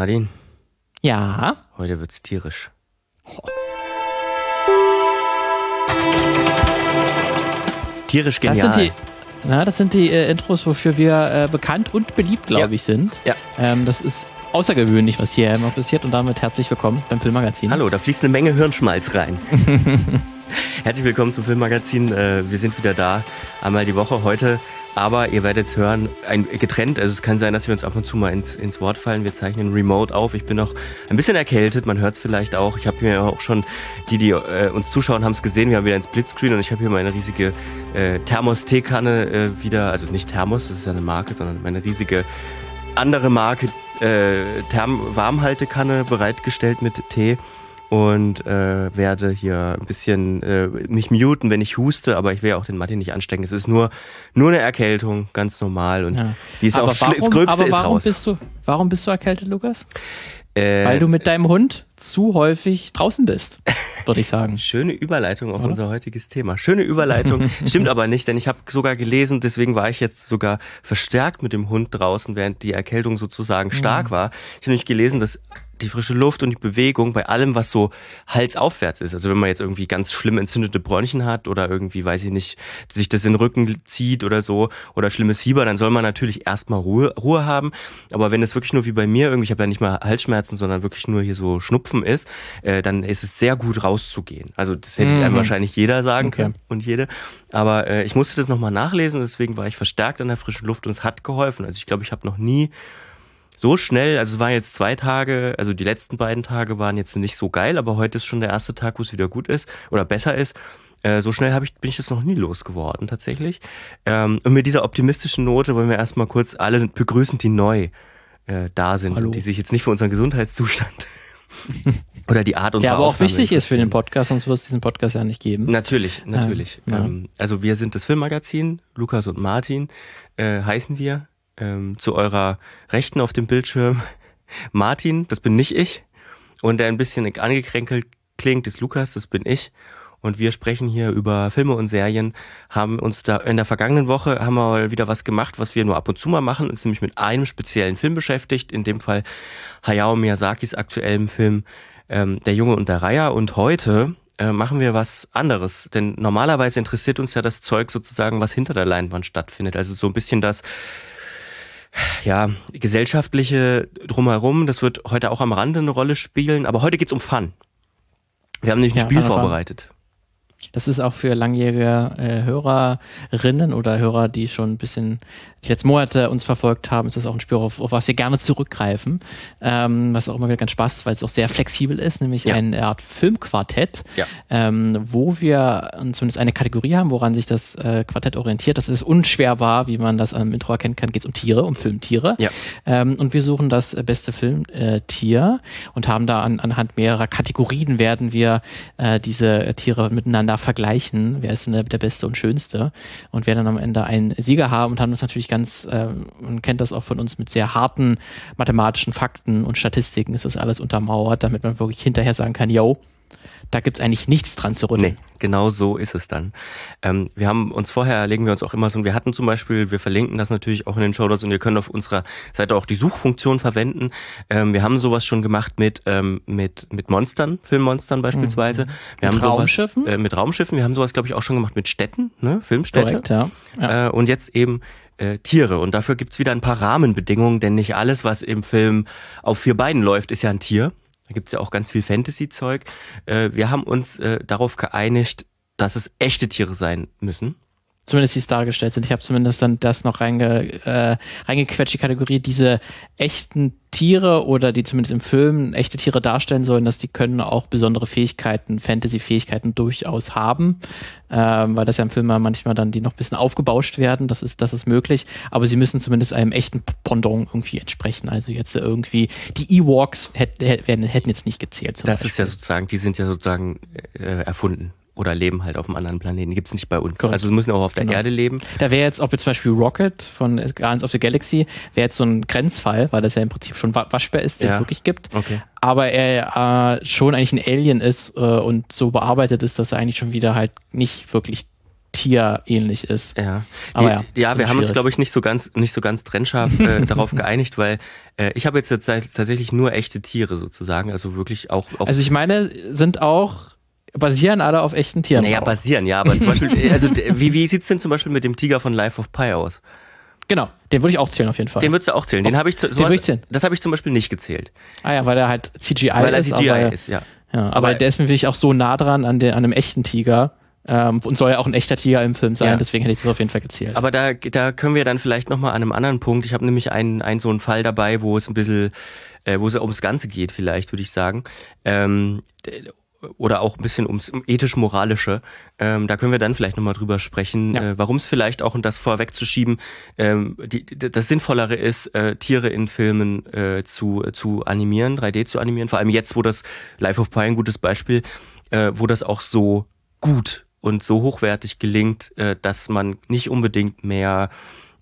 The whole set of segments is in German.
Martin, Ja. heute wird's tierisch. Tierisch Das genial. sind die, na, das sind die äh, Intros, wofür wir äh, bekannt und beliebt, glaube Ja. ich, sind. Ja. Ähm, das ist außergewöhnlich, was hier immer passiert. Und damit herzlich willkommen beim Filmmagazin. Hallo, da fließt eine Menge Hirnschmalz rein. Herzlich willkommen zum Filmmagazin. Äh, Wir sind wieder da, einmal die Woche heute. Aber ihr werdet es hören, ein, getrennt. Also es kann sein, dass wir uns ab und zu mal ins, ins Wort fallen. Wir zeichnen remote auf. Ich bin noch ein bisschen erkältet. Man hört es vielleicht auch. Ich habe mir auch schon, die, die äh, uns zuschauen, haben es gesehen. Wir haben wieder ein Splitscreen und ich habe hier meine riesige äh, Thermos-Teekanne äh, wieder. Also nicht Thermos, das ist ja eine Marke, sondern meine riesige andere Marke äh, Therm Warmhaltekanne bereitgestellt mit Tee und äh, werde hier ein bisschen äh, mich muten, wenn ich huste, aber ich will ja auch den Martin nicht anstecken. Es ist nur nur eine Erkältung, ganz normal und Ja. die ist aber auch schli- das warum, Gröbste aber ist warum raus. bist du, warum bist du erkältet, Lukas? Äh, Weil du mit deinem Hund zu häufig draußen bist, würde ich sagen. Schöne Überleitung auf Oder? unser heutiges Thema. Schöne Überleitung. Stimmt aber nicht, denn ich habe sogar gelesen, deswegen war ich jetzt sogar verstärkt mit dem Hund draußen, während die Erkältung sozusagen stark Mhm. war. Ich habe nämlich gelesen, dass die frische Luft und die Bewegung bei allem, was so halsaufwärts ist. Also wenn man jetzt irgendwie ganz schlimm entzündete Bronchien hat oder irgendwie, weiß ich nicht, sich das in den Rücken zieht oder so oder schlimmes Fieber, dann soll man natürlich erstmal Ruhe, Ruhe haben. Aber wenn es wirklich nur wie bei mir irgendwie, ich habe ja nicht mal Halsschmerzen, sondern wirklich nur hier so Schnupfen ist, äh, dann ist es sehr gut rauszugehen. Also das hätte Mhm. einem wahrscheinlich jeder sagen Okay. können und jede. Aber äh, ich musste das nochmal nachlesen, deswegen war ich verstärkt an der frischen Luft und es hat geholfen. Also ich glaube, ich habe noch nie so schnell, also es waren jetzt zwei Tage, also die letzten beiden Tage waren jetzt nicht so geil, aber heute ist schon der erste Tag, wo es wieder gut ist oder besser ist. Äh, so schnell ich, bin ich das noch nie losgeworden, tatsächlich. Ähm, und mit dieser optimistischen Note wollen wir erstmal kurz alle begrüßen, die neu äh, da sind Hallo. und die sich jetzt nicht für unseren Gesundheitszustand oder die Art unserer Ja, aber auch Aufnahme wichtig ist für den. Podcast, sonst wird es diesen Podcast ja nicht geben. Natürlich, natürlich. ja. Ähm, also wir sind das Filmmagazin, Lukas und Martin äh, heißen wir. Ähm, zu eurer Rechten auf dem Bildschirm Martin, das bin nicht ich. Und der ein bisschen angekränkelt klingt, ist Lukas, das bin ich. Und wir sprechen hier über Filme und Serien, haben uns da in der vergangenen Woche haben wir wieder was gemacht, was wir nur ab und zu mal machen, uns nämlich mit einem speziellen Film beschäftigt, in dem Fall Hayao Miyazakis aktuellem Film ähm, Der Junge und der Reiher. Und heute äh, machen wir was anderes, denn normalerweise interessiert uns ja das Zeug sozusagen, was hinter der Leinwand stattfindet. Also so ein bisschen das ja, gesellschaftliche drumherum, das wird heute auch am Rande eine Rolle spielen, aber heute geht's um Fun. Wir haben nämlich ein Ja, Spiel und Fun. Das ist auch für langjährige äh, Hörerinnen oder Hörer, die schon ein bisschen die letzten Monate uns verfolgt haben, ist das auch ein Spiel, auf, auf was wir gerne zurückgreifen, ähm, was auch immer wieder ganz Spaß ist, weil es auch sehr flexibel ist, nämlich Ja. eine Art Filmquartett, Ja. ähm, wo wir zumindest eine Kategorie haben, woran sich das äh, Quartett orientiert. Das ist unschwer war, wie man das am Intro erkennen kann, geht es um Tiere, um Filmtiere. Ja. Ähm, und wir suchen das äh, beste Filmtier äh, und haben da an, anhand mehrerer Kategorien werden wir äh, diese äh, Tiere miteinander vergleichen. Wer ist der, der beste und schönste? Und werden dann am Ende einen Sieger haben und haben das natürlich ganz, äh, man kennt das auch von uns mit sehr harten mathematischen Fakten und Statistiken ist das alles untermauert, damit man wirklich hinterher sagen kann, yo, da gibt's eigentlich nichts dran zu rütteln. Nee, genau so ist es dann. Ähm, wir haben uns vorher, legen wir uns auch immer so, wir hatten zum Beispiel, wir verlinken das natürlich auch in den Show Notes und ihr könnt auf unserer Seite auch die Suchfunktion verwenden. Ähm, wir haben sowas schon gemacht mit, ähm, mit, mit Monstern, Filmmonstern beispielsweise. Wir Mhm. Mit haben sowas, Raumschiffen? Äh, mit Raumschiffen. Wir haben sowas, glaube ich, auch schon gemacht mit Städten, ne? Filmstädte. Korrekt, ja. ja. Äh, und jetzt eben äh, Tiere. Und dafür gibt's wieder ein paar Rahmenbedingungen, denn nicht alles, was im Film auf vier Beinen läuft, ist ja ein Tier. Da gibt's ja auch ganz viel Fantasy-Zeug. Äh, wir haben uns äh, darauf geeinigt, dass es echte Tiere sein müssen. Zumindest die es dargestellt sind. Ich habe zumindest dann das noch reinge, äh, reingequetscht, die Kategorie, diese echten Tiere oder die zumindest im Film echte Tiere darstellen sollen, dass die können auch besondere Fähigkeiten, Fantasy-Fähigkeiten durchaus haben, ähm, weil das ja im Film manchmal dann die noch ein bisschen aufgebauscht werden, das ist, das ist möglich, aber sie müssen zumindest einem echten Pendant irgendwie entsprechen. Also jetzt irgendwie, die Ewoks hätten, hätten, hätten jetzt nicht gezählt. Das ist ja Beispiel. sozusagen, die sind ja sozusagen äh, erfunden oder leben halt auf einem anderen Planeten. Die gibt's nicht bei uns. Korrekt. Also sie müssen auch auf der Genau. Erde leben. Da wäre jetzt, ob jetzt zum Beispiel Rocket von Guardians of the Galaxy, wäre jetzt so ein Grenzfall, weil das ja im Prinzip schon Wa- Waschbär ist, den es Ja. wirklich gibt. Okay. Aber er äh, schon eigentlich ein Alien ist äh, und so bearbeitet ist, dass er eigentlich schon wieder halt nicht wirklich Tier ähnlich ist. Ja, aber die, ja, ja wir haben uns glaube ich nicht so ganz nicht so ganz trennscharf äh, darauf geeinigt, weil äh, ich habe jetzt, jetzt tatsächlich nur echte Tiere sozusagen, also wirklich auch, auch Also ich meine, sind auch basieren alle auf echten Tieren. Naja, auch. basieren, ja, aber zum Beispiel, also wie, wie sieht's denn zum Beispiel mit dem Tiger von Life of Pi aus? Genau, den würde ich auch zählen auf jeden Fall. Den würdest du auch zählen. Den habe ich, zu, sowas, ich Das habe ich zum Beispiel nicht gezählt. Ah ja, weil er halt CGI weil ist. Weil er CGI aber, ist, ja. ja aber, aber, der ist mir wirklich auch so nah dran an, den, an einem echten Tiger. Ähm, und soll ja auch ein echter Tiger im Film sein, ja. deswegen hätte ich das auf jeden Fall gezählt. Aber da, da können wir dann vielleicht nochmal an einem anderen Punkt. Ich habe nämlich einen, einen so einen Fall dabei, wo es ein bisschen, äh, wo es ums Ganze geht, vielleicht, würde ich sagen. Ähm, oder auch ein bisschen ums ethisch-moralische. Ähm, da können wir dann vielleicht nochmal drüber sprechen, ja. äh, warum es vielleicht auch, und das vorwegzuschieben, ähm, die, die, das Sinnvollere ist, äh, Tiere in Filmen äh, zu, zu animieren, 3D zu animieren. Vor allem jetzt, wo das Life of Pi ein gutes Beispiel, äh, wo das auch so gut und so hochwertig gelingt, äh, dass man nicht unbedingt mehr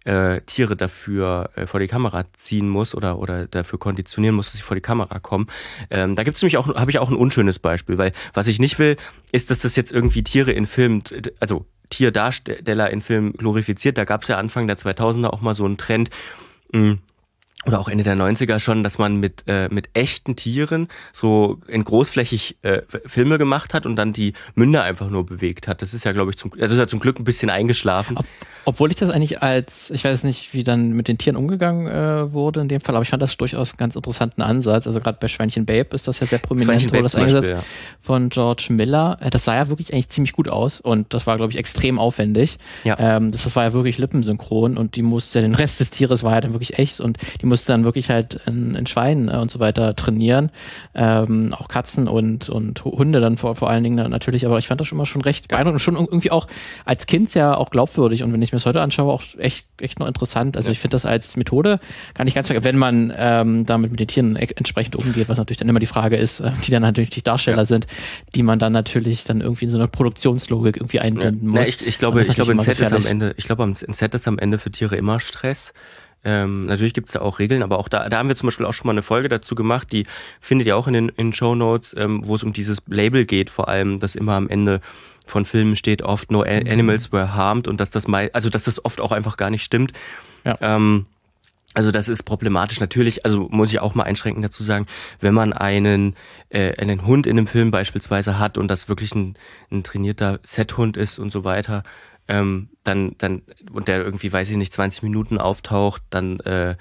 äh, Tiere dafür äh, vor die Kamera ziehen muss oder, oder dafür konditionieren muss, dass sie vor die Kamera kommen. Ähm, da gibt's nämlich auch, habe ich auch ein unschönes Beispiel, weil was ich nicht will, ist, dass das jetzt irgendwie Tiere in Filmen, also Tierdarsteller in Filmen glorifiziert. Da gab's ja Anfang der 2000er auch mal so einen Trend, mh, hm, oder auch Ende der 90er schon, dass man mit, äh, mit echten Tieren so in großflächig äh, Filme gemacht hat und dann die Münder einfach nur bewegt hat. Das ist ja, glaube ich, zum, also ist ja zum Glück ein bisschen eingeschlafen. Ob, obwohl ich das eigentlich als, ich weiß nicht, wie dann mit den Tieren umgegangen äh, wurde in dem Fall, aber ich fand das durchaus einen ganz interessanten Ansatz. Also gerade bei Schweinchen Babe ist das ja sehr prominent, wurde das eingesetzt ja. von George Miller. Äh, das sah ja wirklich eigentlich ziemlich gut aus und das war, glaube ich, extrem aufwendig. Ja. Ähm, das, das war ja wirklich lippensynchron und die musste, den Rest des Tieres war ja dann wirklich echt und die musste dann wirklich halt in, in Schweinen äh, und so weiter trainieren. Ähm, auch Katzen und, und Hunde dann vor, vor allen Dingen natürlich, aber ich fand das schon mal schon recht beeindruckend und schon irgendwie auch als Kind ja auch glaubwürdig. Und wenn ich mir das heute anschaue, auch echt, echt noch interessant. Also ja. ich finde das als Methode gar nicht ganz, wenn man ähm, damit mit den Tieren e entsprechend umgeht, was natürlich dann immer die Frage ist, äh, die dann natürlich die Darsteller ja. sind, die man dann natürlich dann irgendwie in so eine Produktionslogik irgendwie einbinden ja. muss. ich, ich glaube, ich glaube, ein Set ist am Ende, ich glaube, ein Set ist am Ende für Tiere immer Stress. Ähm, natürlich gibt es da auch Regeln, aber auch da, da haben wir zum Beispiel auch schon mal eine Folge dazu gemacht, die findet ihr auch in den in Show Notes, ähm, wo es um dieses Label geht, vor allem, das immer am Ende von Filmen steht oft No mhm. Animals were harmed und dass das mal, also dass das oft auch einfach gar nicht stimmt. Ja. Ähm, also das ist problematisch. Natürlich, also muss ich auch mal einschränken dazu sagen, wenn man einen, äh, einen Hund in einem Film beispielsweise hat und das wirklich ein, ein trainierter Sethund ist und so weiter, ähm, dann, dann, und der irgendwie, weiß ich nicht, 20 Minuten auftaucht, dann äh,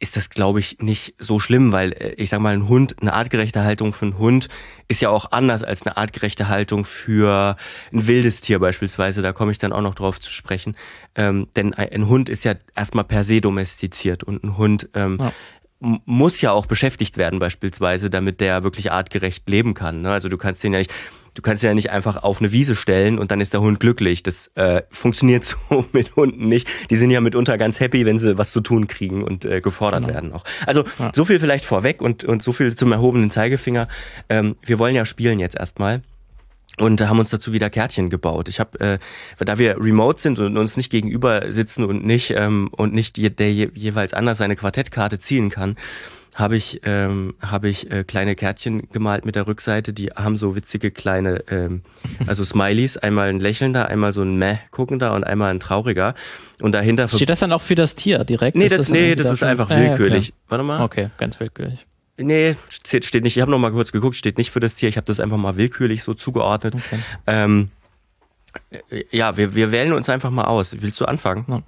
ist das, glaube ich, nicht so schlimm, weil äh, ich sag mal, ein Hund, eine artgerechte Haltung für einen Hund ist ja auch anders als eine artgerechte Haltung für ein wildes Tier beispielsweise. Da komme ich dann auch noch drauf zu sprechen. Ähm, denn ein Hund ist ja erstmal per se domestiziert und ein Hund ähm, ja muss ja auch beschäftigt werden beispielsweise, damit der wirklich artgerecht leben kann. Ne? Also du kannst den ja nicht, du kannst ja nicht einfach auf eine Wiese stellen und dann ist der Hund glücklich. Das äh, funktioniert so mit Hunden nicht. Die sind ja mitunter ganz happy, wenn sie was zu tun kriegen und äh, gefordert genau. werden auch. Also ja. so viel vielleicht vorweg und, und so viel zum erhobenen Zeigefinger. Ähm, wir wollen ja spielen jetzt erstmal und haben uns dazu wieder Kärtchen gebaut. Ich habe, äh, da wir remote sind und uns nicht gegenüber sitzen und nicht ähm, und nicht je, der je, jeweils anders seine Quartettkarte ziehen kann, habe ich, ähm, hab ich äh, kleine Kärtchen gemalt mit der Rückseite, die haben so witzige kleine, ähm, also Smileys, einmal ein lächelnder, einmal so ein meh guckender und einmal ein trauriger. Und dahinter. Steht das dann auch für das Tier direkt? Nee, das, das nee, das ist einfach willkürlich. Ja, okay. Warte mal. Okay, ganz willkürlich. Nee, steht nicht. Ich habe noch mal kurz geguckt, steht nicht für das Tier. Ich habe das einfach mal willkürlich so zugeordnet. Okay. Ähm, ja, wir, wir wählen uns einfach mal aus. Willst du anfangen? Ja.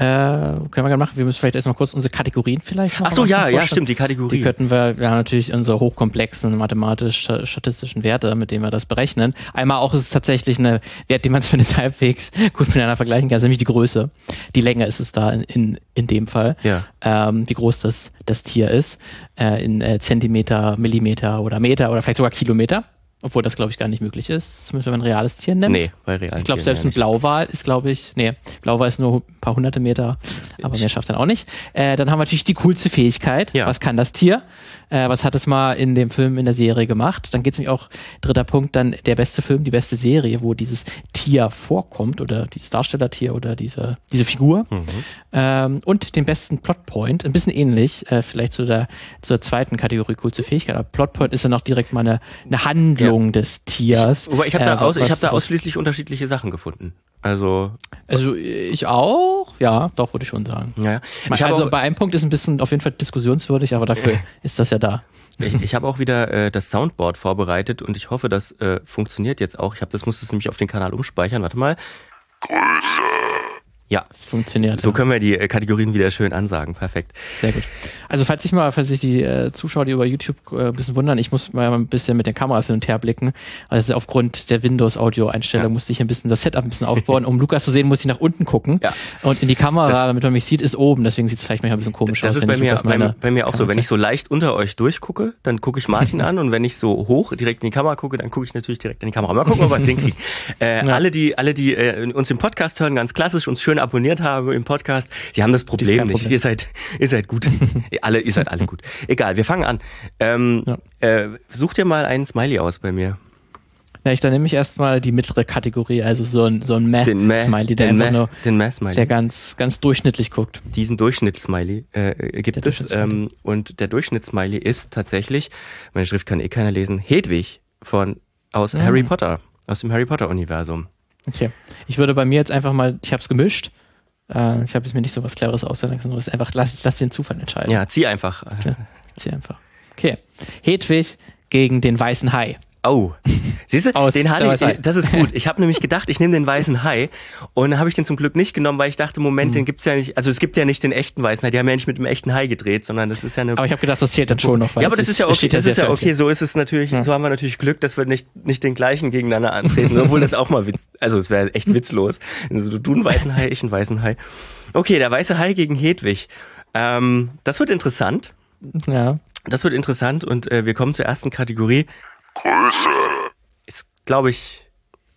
Äh, können wir gerne machen. Wir müssen vielleicht erstmal kurz unsere Kategorien vielleicht Ach so, ja, ja, stimmt, die Kategorien. Die könnten wir, ja, natürlich unsere hochkomplexen mathematisch-statistischen Werte, mit denen wir das berechnen. Einmal auch ist es tatsächlich eine Wert, den man zumindest halbwegs gut miteinander vergleichen kann, nämlich die Größe. Die Länge ist es da in, in, in dem Fall. Ja. Ähm, wie groß das, das Tier ist. Äh, in äh, Zentimeter, Millimeter oder Meter oder vielleicht sogar Kilometer. Obwohl das, glaube ich, gar nicht möglich ist, zumindest wenn man ein reales Tier nimmt. Nee, bei realen Ich glaube, selbst ein Blauwal ist, glaube ich, nee, Blauwal ist nur ein paar hunderte Meter, aber mehr schafft dann auch nicht. Äh, dann haben wir natürlich die coolste Fähigkeit. Ja. Was kann das Tier? Äh, was hat es mal in dem Film, in der Serie gemacht? Dann geht es nämlich auch, dritter Punkt, dann der beste Film, die beste Serie, wo dieses Tier vorkommt oder dieses Darstellertier oder diese, diese Figur. Mhm. Ähm, und den besten Plotpoint, ein bisschen ähnlich, äh, vielleicht zu der, zur zweiten Kategorie coolste Fähigkeit. Aber Plotpoint ist dann auch direkt mal eine, eine Handlung ja. des Tiers. Wobei ich habe da, äh, aus, ich hab da ausschließlich unterschiedliche Sachen gefunden. Also. Also ich auch, ja, doch, würde ich schon sagen. Ja, ja. Ich also bei einem Punkt ist ein bisschen auf jeden Fall diskussionswürdig, aber dafür ist das ja da. Ich, ich habe auch wieder äh, das Soundboard vorbereitet und ich hoffe, das äh, funktioniert jetzt auch. Ich habe das muss es nämlich auf den Kanal umspeichern. Warte mal. Größe. Ja, es funktioniert. So ja. können wir die äh, Kategorien wieder schön ansagen. Perfekt. Sehr gut. Also falls sich mal, falls sich die äh, Zuschauer, die über YouTube äh, ein bisschen wundern, ich muss mal ein bisschen mit den Kameras hin und her blicken. Also aufgrund der Windows-Audio-Einstellung ja. musste ich ein bisschen das Setup ein bisschen aufbauen. Um Lukas zu sehen, muss ich nach unten gucken. Ja. Und in die Kamera, das, damit man mich sieht, ist oben. Deswegen sieht es vielleicht manchmal ein bisschen komisch das aus. Das ist bei mir, bei, bei, mir auch so. Wenn ich so leicht unter euch durchgucke, dann gucke ich Martin an und wenn ich so hoch direkt in die Kamera gucke, dann gucke ich natürlich direkt in die Kamera. Mal gucken, ob wir es hinkriegen. Äh, ja. Alle, die, alle, die äh, uns im Podcast hören, ganz klassisch uns schön abonniert haben im Podcast. Sie haben das Problem nicht. Problem. Ihr seid, ihr seid gut. ihr, alle, ihr seid alle gut. Egal, wir fangen an. Ähm, ja. äh, such dir mal einen Smiley aus bei mir. Na, ich dann nehme ich erstmal die mittlere Kategorie, also so ein, so ein Meh-Smiley, der einfach nur, den Meh-Smiley. der ganz, ganz durchschnittlich guckt. Diesen Durchschnittssmiley äh, gibt es. Ähm, und der Durchschnittssmiley ist tatsächlich, meine Schrift kann eh keiner lesen, Hedwig von aus ja. Ah. Harry Potter, aus dem Harry Potter-Universum. Okay. Ich würde bei mir jetzt einfach mal, ich habe es gemischt, äh, ich habe jetzt mir nicht so was Cleveres ausgedacht, sondern einfach lass, lass den Zufall entscheiden. Ja, zieh einfach. Ja, zieh einfach. Okay. Hedwig gegen den weißen Hai. Oh, siehst du, Aus den hatte ich, das ist gut. Ich habe nämlich gedacht, ich nehme den weißen Hai und dann habe ich den zum Glück nicht genommen, weil ich dachte, Moment, mhm. den gibt's ja nicht, also es gibt ja nicht den echten weißen Hai, die haben ja nicht mit dem echten Hai gedreht, sondern das ist ja eine Aber ich habe gedacht, das zählt dann schon noch. Ja, aber das ist ja okay, das ist ja okay, so ist es natürlich, ja. so haben wir natürlich Glück, dass wir nicht nicht den gleichen gegeneinander antreten, obwohl das auch mal witz, also es wäre echt witzlos. Also du einen weißen Hai, ich einen weißen Hai. Okay, der weiße Hai gegen Hedwig. Ähm, das wird interessant. Ja. Das wird interessant und äh, wir kommen zur ersten Kategorie. Größe. Ist, glaube ich,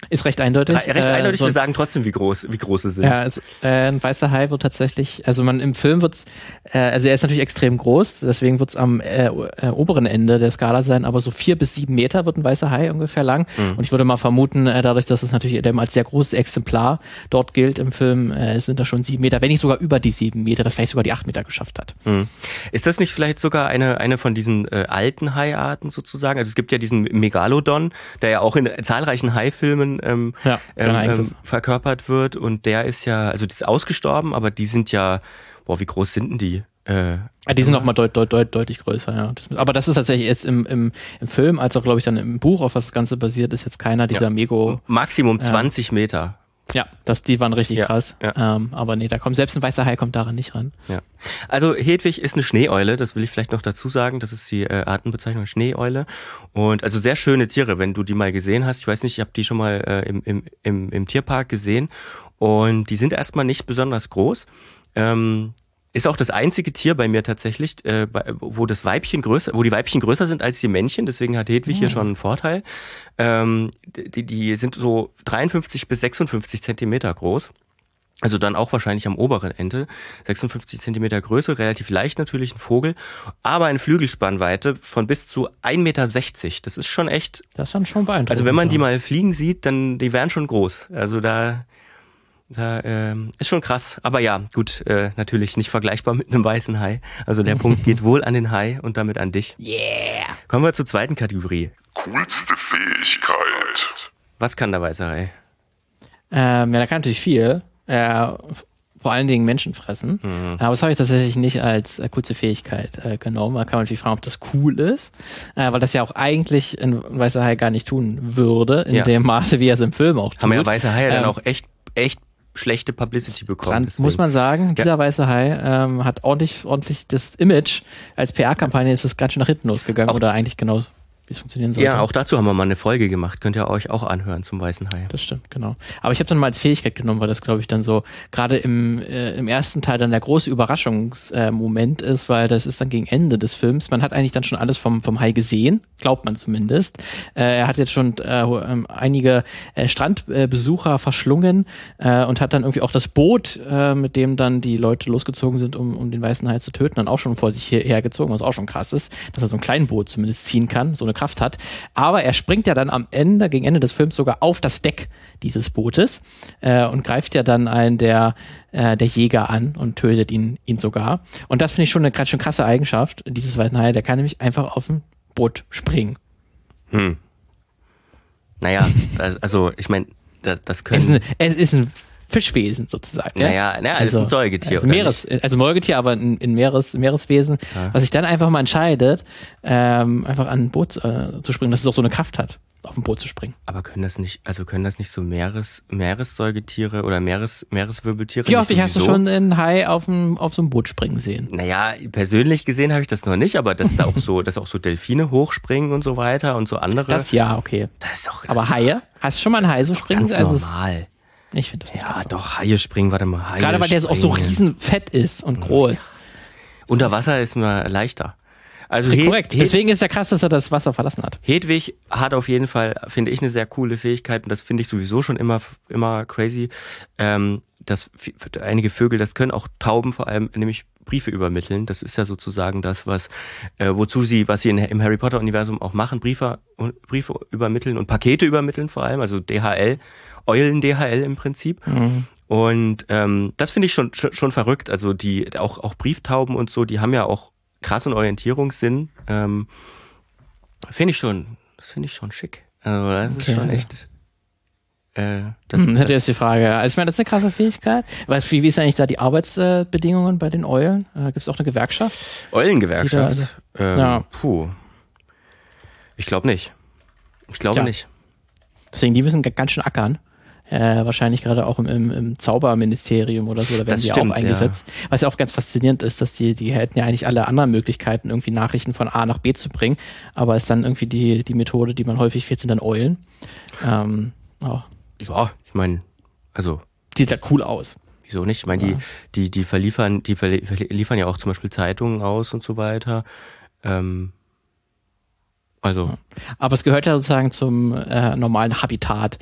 ist recht eindeutig. Recht äh, eindeutig, so wir sagen trotzdem, wie groß, wie groß sie sind. Ja, es, äh, ein weißer Hai wird tatsächlich, also man im Film wird's, äh, also er ist natürlich extrem groß, deswegen wird's am äh, äh, oberen Ende der Skala sein, aber so vier bis sieben Meter wird ein weißer Hai ungefähr lang. Mhm. Und ich würde mal vermuten, äh, dadurch, dass es natürlich eben als sehr großes Exemplar dort gilt im Film, äh, sind da schon sieben Meter, wenn nicht sogar über die sieben Meter, das vielleicht sogar die acht Meter geschafft hat. Mhm. Ist das nicht vielleicht sogar eine, eine von diesen äh, alten Haiarten sozusagen? Also es gibt ja diesen Megalodon, der ja auch in zahlreichen Haifilmen ähm, ja, ähm, ähm, verkörpert wird. Und der ist ja, also die ist ausgestorben, aber die sind ja, boah, wie groß sind denn die? Äh, ja, die sind auch mal deut, deut, deut, deutlich größer, ja. Das, aber das ist tatsächlich jetzt im, im, im Film, als auch, glaube ich, dann im Buch, auf was das Ganze basiert, ist jetzt keiner dieser ja. Mego. Maximum 20 äh, Meter. Ja, das, die waren richtig ja, krass. Ja. Ähm, aber nee, da kommt selbst ein weißer Hai kommt daran nicht ran. Ja. Also Hedwig ist eine Schneeeule, das will ich vielleicht noch dazu sagen. Das ist die äh, Artenbezeichnung Schneeeule. Und also sehr schöne Tiere, wenn du die mal gesehen hast. Ich weiß nicht, ich habe die schon mal äh, im, im, im, im Tierpark gesehen. Und die sind erstmal nicht besonders groß. Ähm, ist auch das einzige Tier bei mir tatsächlich, äh, wo das Weibchen größer, wo die Weibchen größer sind als die Männchen. Deswegen hat Hedwig mhm. hier ah. schon einen Vorteil. Ähm, die, die sind so 53 bis 56 Zentimeter groß. Also dann auch wahrscheinlich am oberen Ende. 56 Zentimeter Größe, relativ leicht natürlich ein Vogel, aber eine Flügelspannweite von bis zu 1,60 Meter. Das ist schon echt. Das ist dann schon beeindruckend. Also wenn man die mal fliegen sieht, dann die wären schon groß. Also da da, ähm, ist schon krass. Aber ja, gut, äh, natürlich nicht vergleichbar mit einem weißen Hai. Also der Punkt geht wohl an den Hai und damit an dich. Yeah! Kommen wir zur zweiten Kategorie. Coolste Fähigkeit. Was kann der weiße Hai? Ähm, ja, der kann natürlich viel. Äh, vor allen Dingen Menschen fressen. Mhm. Aber das habe ich tatsächlich nicht als äh, kurze Fähigkeit äh, genommen. Da kann man natürlich fragen, ob das cool ist, äh, weil das ja auch eigentlich ein weißer Hai gar nicht tun würde, in ja. dem Maße, wie er es im Film auch tut. Haben ja weiße Haie ähm, dann auch echt, echt schlechte Publicity bekommen. Dran, muss man sagen, dieser ja. weiße Hai ähm, hat ordentlich, ordentlich das Image als PR-Kampagne ist es ganz schön nach hinten losgegangen auch, oder eigentlich genau wie es funktionieren sollte. Ja, auch dazu haben wir mal eine Folge gemacht. Könnt ihr euch auch anhören zum Weißen Hai. Das stimmt, genau. Aber ich habe dann mal als Fähigkeit genommen, weil das, glaube ich, dann so gerade im, äh, im ersten Teil dann der große Überraschungsmoment äh, ist, weil das ist dann gegen Ende des Films. Man hat eigentlich dann schon alles vom, vom Hai gesehen, glaubt man zumindest. Äh, er hat jetzt schon äh, ähm, einige äh, Strandbesucher verschlungen äh, und hat dann irgendwie auch das Boot, mit dem dann die Leute losgezogen sind, um, um den Weißen Hai zu töten, dann auch schon vor sich hierher gezogen, was auch schon krass ist, dass er so ein Kleinboot zumindest ziehen kann, so eine Kraft hat. Aber er springt ja dann am Ende, gegen Ende des Films sogar auf das Deck dieses Bootes äh, und greift ja dann einen der, äh, der Jäger an und tötet ihn, ihn sogar. Und das finde ich schon eine ganz schön krasse Eigenschaft dieses weißen Hai. Der kann nämlich einfach auf ein Boot springen. Hm. Naja, das, also ich meine, das, das können. Es ist, ein, es ist ein Fischwesen sozusagen. Ja? Naja, naja also, ist ein Säugetier. Also, Meeres, also Säugetier, aber in, in Meeres, Meereswesen, ja. was sich dann einfach mal entscheidet, ähm, einfach an ein Boot äh, zu springen, dass es auch so eine Kraft hat auf ein Boot zu springen. Aber können das nicht, also können das nicht so Meeres, Meeressäugetiere oder Meeres, Meereswirbeltiere? Wie oft hast du schon einen Hai auf, dem, auf so einem Boot springen sehen? Naja, persönlich gesehen habe ich das noch nicht, aber dass da auch so, dass auch so Delfine hochspringen und so weiter und so andere. Das ja, okay. Das ist auch, aber Haie? Hast du schon mal einen Hai so springen? Ganz also normal. Ich finde das nicht Ja, doch, Haie springen, warte mal. Haie Gerade weil der auch so riesen fett ist und groß. Unter Wasser ist man leichter. Also Hed korrekt. Deswegen ist ja krass, dass er das Wasser verlassen hat. Hedwig hat auf jeden Fall, finde ich, eine sehr coole Fähigkeit und das finde ich sowieso schon immer, immer crazy. Ähm, dass einige Vögel, das können auch Tauben vor allem, nämlich Briefe übermitteln. Das ist ja sozusagen das, was, äh, wozu sie, was sie in, im Harry Potter Universum auch machen, Briefe, Briefe übermitteln und Pakete übermitteln vor allem, also DHL, Eulen DHL im Prinzip. Mhm. Und ähm, das finde ich schon, schon, schon verrückt. Also die, auch, auch Brieftauben und so, die haben ja auch krassen Orientierungssinn. Ähm, finde ich schon, das finde ich schon schick. Also das okay, ist schon echt. Äh, das hm, hätte jetzt die Frage. Also ich meine, das ist eine krasse Fähigkeit. Weißt wie, wie ist eigentlich da die Arbeitsbedingungen bei den Eulen? Äh, Gibt es auch eine Gewerkschaft? Eulengewerkschaft? Also, ähm, ja. Puh. Ich glaube nicht. Ich glaube ja. nicht. Deswegen, die müssen ganz schön ackern äh, wahrscheinlich gerade auch im, im, im, Zauberministerium oder so, da werden das die stimmt, auch eingesetzt. Ja. Was ja auch ganz faszinierend ist, dass die, die hätten ja eigentlich alle anderen Möglichkeiten, irgendwie Nachrichten von A nach B zu bringen, aber ist dann irgendwie die, die Methode, die man häufig fährt, sind dann Eulen. Ähm, oh. Ja, ich meine, also. Sieht ja cool aus. Wieso nicht? Ich meine, ja. die, die, die verliefern, die verliefern ja auch zum Beispiel Zeitungen aus und so weiter. Ähm, also. Aber es gehört ja sozusagen zum äh, normalen Habitat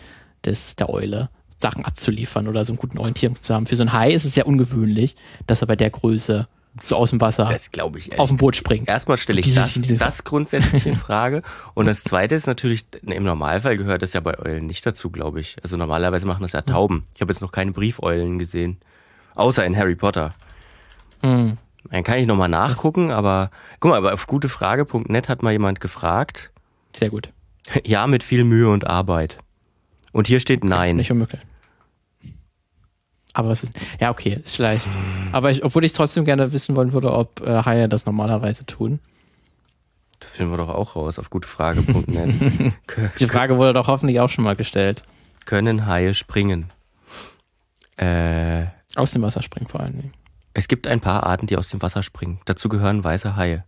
des, der Eule Sachen abzuliefern oder so einen guten Orientierung zu haben. Für so ein Hai ist es ja ungewöhnlich, dass er bei der Größe so aus dem Wasser das ich, auf dem Boot springt. Erstmal stelle ich das, das grundsätzlich in Frage. Und das zweite ist natürlich, im Normalfall gehört das ja bei Eulen nicht dazu, glaube ich. Also normalerweise machen das ja Tauben. Ich habe jetzt noch keine Briefeulen gesehen. Außer in Harry Potter. Mhm. Dann kann ich nochmal nachgucken, aber guck mal, aber auf gutefrage.net hat mal jemand gefragt. Sehr gut. Ja, mit viel Mühe und Arbeit. Und hier steht Nein. Nicht unmöglich. Aber es ist, ja, okay, ist vielleicht. Aber ich, obwohl ich trotzdem gerne wissen wollen würde, ob äh, Haie das normalerweise tun. Das finden wir doch auch raus auf gutefrage.net. Die Frage wurde doch hoffentlich auch schon mal gestellt. Können Haie springen? Äh, aus dem Wasser springen vor allen Dingen. Es gibt ein paar Arten, die aus dem Wasser springen. Dazu gehören weiße Haie.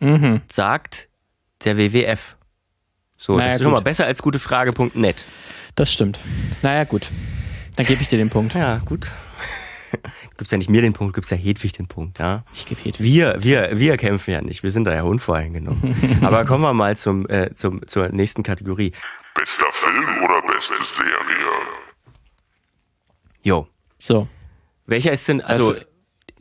Mhm. Sagt der WWF. So, naja, das ist gut. schon mal besser als gutefrage.net. Das stimmt. Naja, gut. Dann gebe ich dir den Punkt. Ja, gut. Gibt's ja nicht mir den Punkt, gibt's ja Hedwig den Punkt, ja? Ich gebe Hedwig. Wir, wir, wir kämpfen ja nicht. Wir sind da ja unvoreingenommen. Aber kommen wir mal zum, äh, zum, zur nächsten Kategorie. Bester Film oder beste Serie? Jo. So. Welcher ist denn, also, also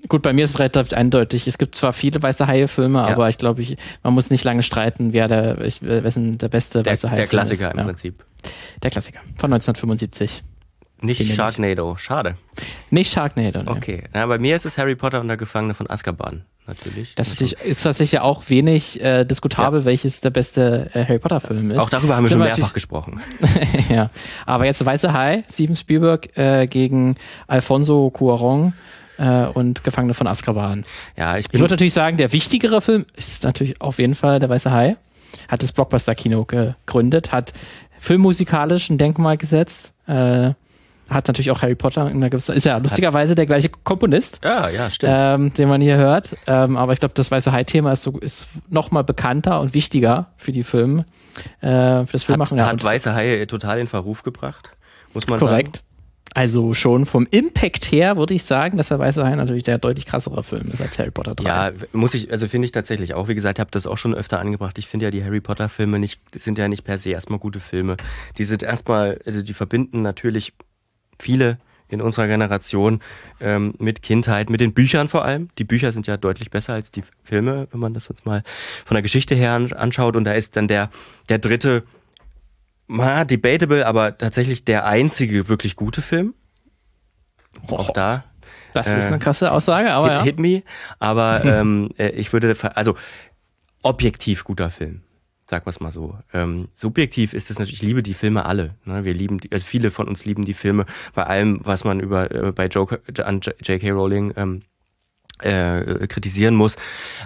Gut, bei mir ist es relativ eindeutig. Es gibt zwar viele weiße Haie-Filme, ja. aber ich glaube, ich, man muss nicht lange streiten, wer der, ich, wessen der beste der, weiße Hai-Film ist. Der Klassiker ist. im ja. Prinzip. Der Klassiker von 1975. Nicht Sharknado, schade. Nicht Sharknado, ne. Okay, Na, bei mir ist es Harry Potter und der Gefangene von Azkaban, natürlich. Das also ist tatsächlich auch wenig äh, diskutabel, ja. welches der beste äh, Harry Potter-Film ist. Auch darüber haben wir schon mehrfach gesprochen. ja, aber jetzt Weiße Hai, Steven Spielberg äh, gegen Alfonso Cuarón äh, und Gefangene von Azkaban. Ja, ich, ich würde natürlich sagen, der wichtigere Film ist natürlich auf jeden Fall Der Weiße Hai. Hat das Blockbuster-Kino gegründet, hat filmmusikalisch ein Denkmal gesetzt, äh, hat natürlich auch Harry Potter in einer gewissen, ist ja lustigerweise der gleiche Komponist. Ja, ja, stimmt. Ähm, den man hier hört. Ähm, aber ich glaube, das Weiße Hai-Thema ist, so, ist noch mal bekannter und wichtiger für die Filme, äh, für das Filmmachen. Hat, hat Weiße Hai total in Verruf gebracht, muss man korrekt. sagen. Also schon vom Impact her würde ich sagen, dass der Weiße Hai natürlich der deutlich krassere Film ist als Harry Potter 3. Ja, muss ich, also finde ich tatsächlich auch. Wie gesagt, habe das auch schon öfter angebracht. Ich finde ja die Harry Potter Filme nicht, sind ja nicht per se erstmal gute Filme. Die sind erstmal, also die verbinden natürlich viele in unserer Generation ähm, mit Kindheit, mit den Büchern vor allem. Die Bücher sind ja deutlich besser als die Filme, wenn man das jetzt mal von der Geschichte her anschaut. Und da ist dann der, der dritte Ma, debatable, aber tatsächlich der einzige wirklich gute Film. Auch oh, da. Das äh, ist eine krasse Aussage, aber hit, ja. Hit me. Aber ähm, äh, ich würde, also objektiv guter Film. Sag wir mal so. Ähm, subjektiv ist es natürlich, ich liebe die Filme alle. Ne? Wir lieben, die, also viele von uns lieben die Filme bei allem, was man über äh, bei Joker, an J.K. Rowling ähm, äh, kritisieren muss.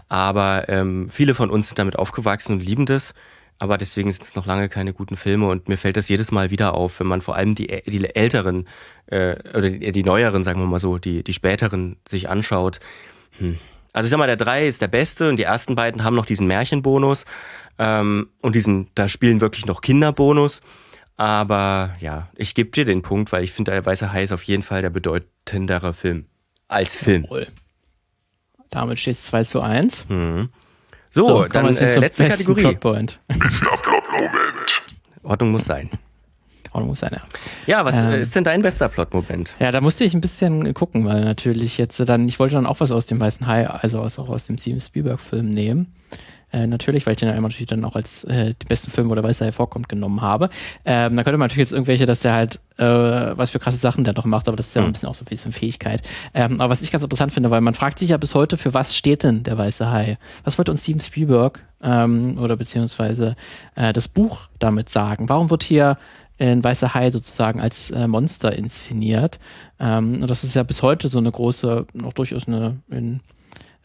Aber ähm, viele von uns sind damit aufgewachsen und lieben das. Aber deswegen sind es noch lange keine guten Filme und mir fällt das jedes Mal wieder auf, wenn man vor allem die, die älteren äh, oder die, die neueren, sagen wir mal so, die, die späteren sich anschaut. Hm. Also ich sag mal, der drei ist der beste und die ersten beiden haben noch diesen Märchenbonus ähm, und diesen, da spielen wirklich noch Kinderbonus. Aber ja, ich gebe dir den Punkt, weil ich finde, der Weiße Hai ist auf jeden Fall der bedeutendere Film. Als Film. Jawohl. Damit steht es 2 zu 1. Mhm. So, so dann äh, letzte Kategorie. Plotpoint. Bester Plotmoment. Ordnung muss sein. Ordnung muss sein, ja. Ja, was ähm, ist denn dein bester Plotmoment? Ja, da musste ich ein bisschen gucken, weil natürlich jetzt dann, ich wollte dann auch was aus dem Weißen Hai, also auch aus dem Steven Spielberg-Film nehmen. Äh, natürlich, weil ich den ja immer natürlich dann auch als äh, den besten Film oder Weißer hervorkommt genommen habe. Ähm, da könnte man natürlich jetzt irgendwelche, dass der halt, äh, was für krasse Sachen der doch macht, aber das ist ja mhm. ein bisschen auch so ein bisschen Fähigkeit. Ähm, aber was ich ganz interessant finde, weil man fragt sich ja bis heute, für was steht denn der Weiße Hai? Was wollte uns Steven Spielberg ähm, oder beziehungsweise äh, das Buch damit sagen? Warum wird hier ein weißer Hai sozusagen als äh, Monster inszeniert. Ähm, und das ist ja bis heute so eine große, noch durchaus eine in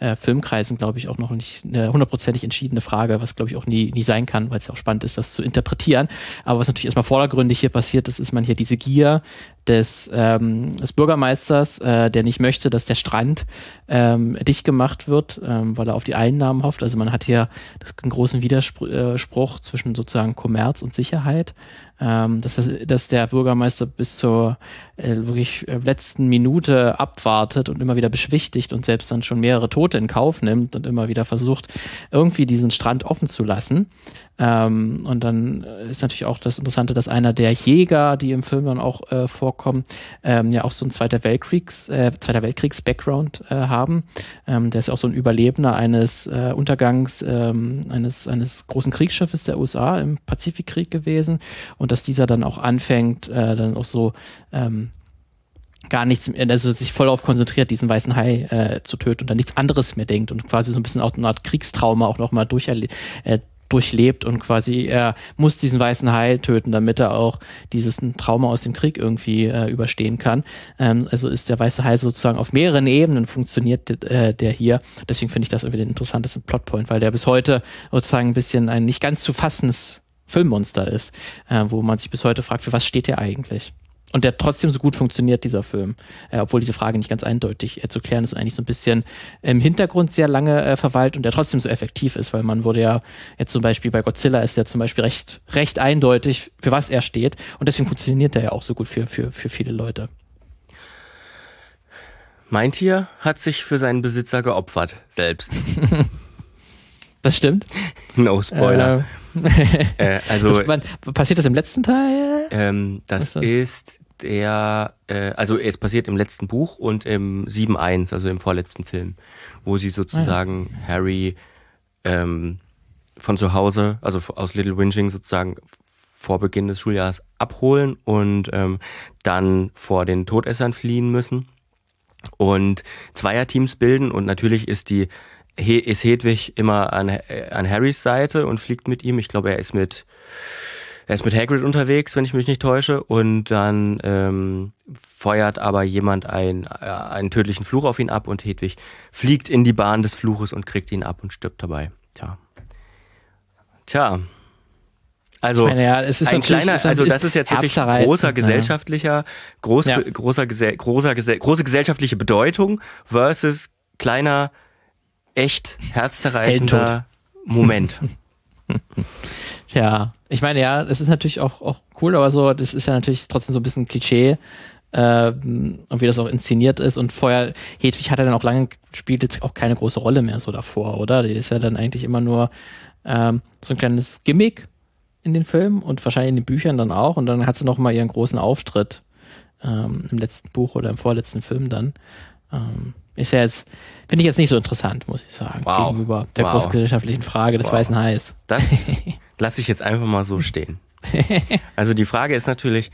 äh, Filmkreisen, glaube ich, auch noch nicht eine hundertprozentig entschiedene Frage, was, glaube ich, auch nie, nie sein kann, weil es ja auch spannend ist, das zu interpretieren. Aber was natürlich erstmal vordergründig hier passiert ist, ist man hier diese Gier des, ähm, des Bürgermeisters, äh, der nicht möchte, dass der Strand ähm, dicht gemacht wird, ähm, weil er auf die Einnahmen hofft. Also man hat hier das, einen großen Widerspruch äh, zwischen sozusagen Kommerz und Sicherheit ähm, dass, dass der Bürgermeister bis zur äh, wirklich äh, letzten Minute abwartet und immer wieder beschwichtigt und selbst dann schon mehrere Tote in Kauf nimmt und immer wieder versucht, irgendwie diesen Strand offen zu lassen. Ähm, und dann ist natürlich auch das Interessante, dass einer der Jäger, die im Film dann auch äh, vorkommen, ähm, ja auch so ein Zweiter Weltkriegs, äh, Zweiter Weltkriegs-Background äh, haben. Ähm, der ist auch so ein Überlebender eines äh, Untergangs ähm, eines, eines großen Kriegsschiffes der USA im Pazifikkrieg gewesen und dass dieser dann auch anfängt, äh, dann auch so ähm, gar nichts, also sich voll auf konzentriert, diesen weißen Hai äh, zu töten und dann nichts anderes mehr denkt und quasi so ein bisschen auch eine Art Kriegstrauma auch nochmal durcherlebt, äh, durchlebt und quasi er muss diesen weißen Hai töten, damit er auch dieses Trauma aus dem Krieg irgendwie äh, überstehen kann. Ähm, also ist der weiße Hai sozusagen auf mehreren Ebenen funktioniert äh, der hier. Deswegen finde ich das irgendwie den interessantesten Plotpoint, weil der bis heute sozusagen ein bisschen ein nicht ganz zu fassendes Filmmonster ist, äh, wo man sich bis heute fragt, für was steht der eigentlich? Und der trotzdem so gut funktioniert, dieser Film. Äh, obwohl diese Frage nicht ganz eindeutig äh, zu klären ist und eigentlich so ein bisschen im Hintergrund sehr lange äh, verweilt und der trotzdem so effektiv ist, weil man wurde ja jetzt zum Beispiel bei Godzilla ist ja zum Beispiel recht, recht eindeutig, für was er steht und deswegen funktioniert er ja auch so gut für, für, für viele Leute. Mein Tier hat sich für seinen Besitzer geopfert, selbst. Das stimmt. No Spoiler. Äh, äh, also, das, wann, passiert das im letzten Teil? Ähm, das, das ist der, äh, also es passiert im letzten Buch und im 7.1, also im vorletzten Film, wo sie sozusagen ah, ja. Harry ähm, von zu Hause, also aus Little Winging sozusagen vor Beginn des Schuljahres abholen und ähm, dann vor den Todessern fliehen müssen und Zweierteams bilden und natürlich ist die ist Hedwig immer an, an Harrys Seite und fliegt mit ihm. Ich glaube, er ist mit er ist mit Hagrid unterwegs, wenn ich mich nicht täusche, und dann ähm, feuert aber jemand ein, äh, einen tödlichen Fluch auf ihn ab und Hedwig fliegt in die Bahn des Fluches und kriegt ihn ab und stirbt dabei. Tja. Tja. Also meine, ja, es ist ein kleiner, also das ist jetzt wirklich großer gesellschaftlicher, groß, ja. großer, großer, große gesellschaftliche Bedeutung versus kleiner echt herzzerreißender Moment. ja, ich meine, ja, das ist natürlich auch, auch cool, aber so, das ist ja natürlich trotzdem so ein bisschen Klischee. Äh, und wie das auch inszeniert ist. Und vorher, Hedwig hat ja dann auch lange, spielt jetzt auch keine große Rolle mehr so davor, oder? Die ist ja dann eigentlich immer nur ähm, so ein kleines Gimmick in den Filmen und wahrscheinlich in den Büchern dann auch. Und dann hat sie noch mal ihren großen Auftritt ähm, im letzten Buch oder im vorletzten Film dann. Ähm, ist ja jetzt, finde ich jetzt nicht so interessant, muss ich sagen, wow. gegenüber der wow. großgesellschaftlichen Frage des wow. Weißen Hais. Das lasse ich jetzt einfach mal so stehen. Also die Frage ist natürlich,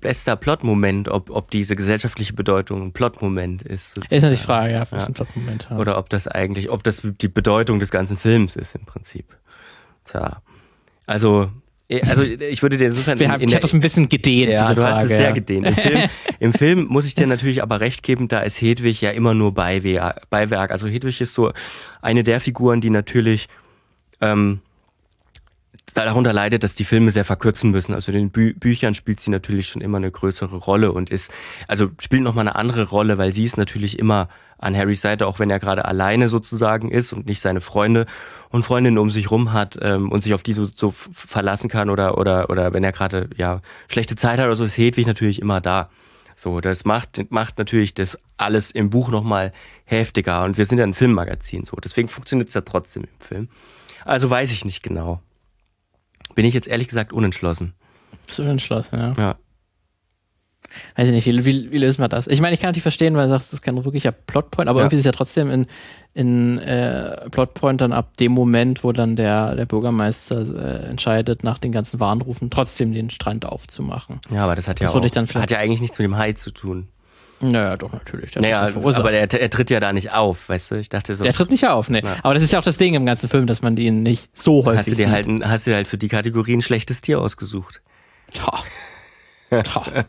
bester Plotmoment, ob, ob diese gesellschaftliche Bedeutung ein Plotmoment ist. Sozusagen. Ist natürlich die Frage, ja, was ja. ein Plotmoment hat. Oder ob das eigentlich, ob das die Bedeutung des ganzen Films ist im Prinzip. Tja. Also, äh, also ich würde dir insofern. Wir haben, in ich habe das ein bisschen gedehnt, ja, diese du Frage. hast es sehr ja. gedehnt. Im Film, Im Film muss ich dir natürlich aber recht geben, da ist Hedwig ja immer nur Beiwerk. Beiwerk. Also Hedwig ist so eine der Figuren, die natürlich ähm, darunter leidet, dass die Filme sehr verkürzen müssen. Also in den Bü Büchern spielt sie natürlich schon immer eine größere Rolle und ist, also spielt nochmal eine andere Rolle, weil sie ist natürlich immer an Harrys Seite, auch wenn er gerade alleine sozusagen ist und nicht seine Freunde und Freundinnen um sich rum hat ähm, und sich auf die so, so verlassen kann oder, oder, oder wenn er gerade ja schlechte Zeit hat oder so, ist Hedwig natürlich immer da. So, das macht, macht natürlich das alles im Buch nochmal heftiger und wir sind ja ein Filmmagazin, so. Deswegen funktioniert es ja trotzdem im Film. Also weiß ich nicht genau. Bin ich jetzt ehrlich gesagt unentschlossen. Bist du entschlossen, ja. Ja. Weiß ich nicht, wie, wie, wie lösen wir das? Ich meine, ich kann natürlich verstehen, weil du sagst, das ist kein wirklicher Plotpoint, aber Ja. irgendwie ist es ja trotzdem in, in äh, Plotpoint dann ab dem Moment, wo dann der, der Bürgermeister äh, entscheidet, nach den ganzen Warnrufen trotzdem den Strand aufzumachen. Ja, aber das hat ja Das auch, hat ja eigentlich nichts mit dem Hai zu tun. Naja, doch, natürlich. Der, Naja, aber er, er tritt ja da nicht auf, weißt du? Ich dachte so, der tritt nicht auf, ne. Ja. Aber das ist ja auch das Ding im ganzen Film, dass man ihn nicht so häufig hast du dir sieht. halt, hast du dir halt für die Kategorie ein schlechtes Tier ausgesucht. Tja. Tja.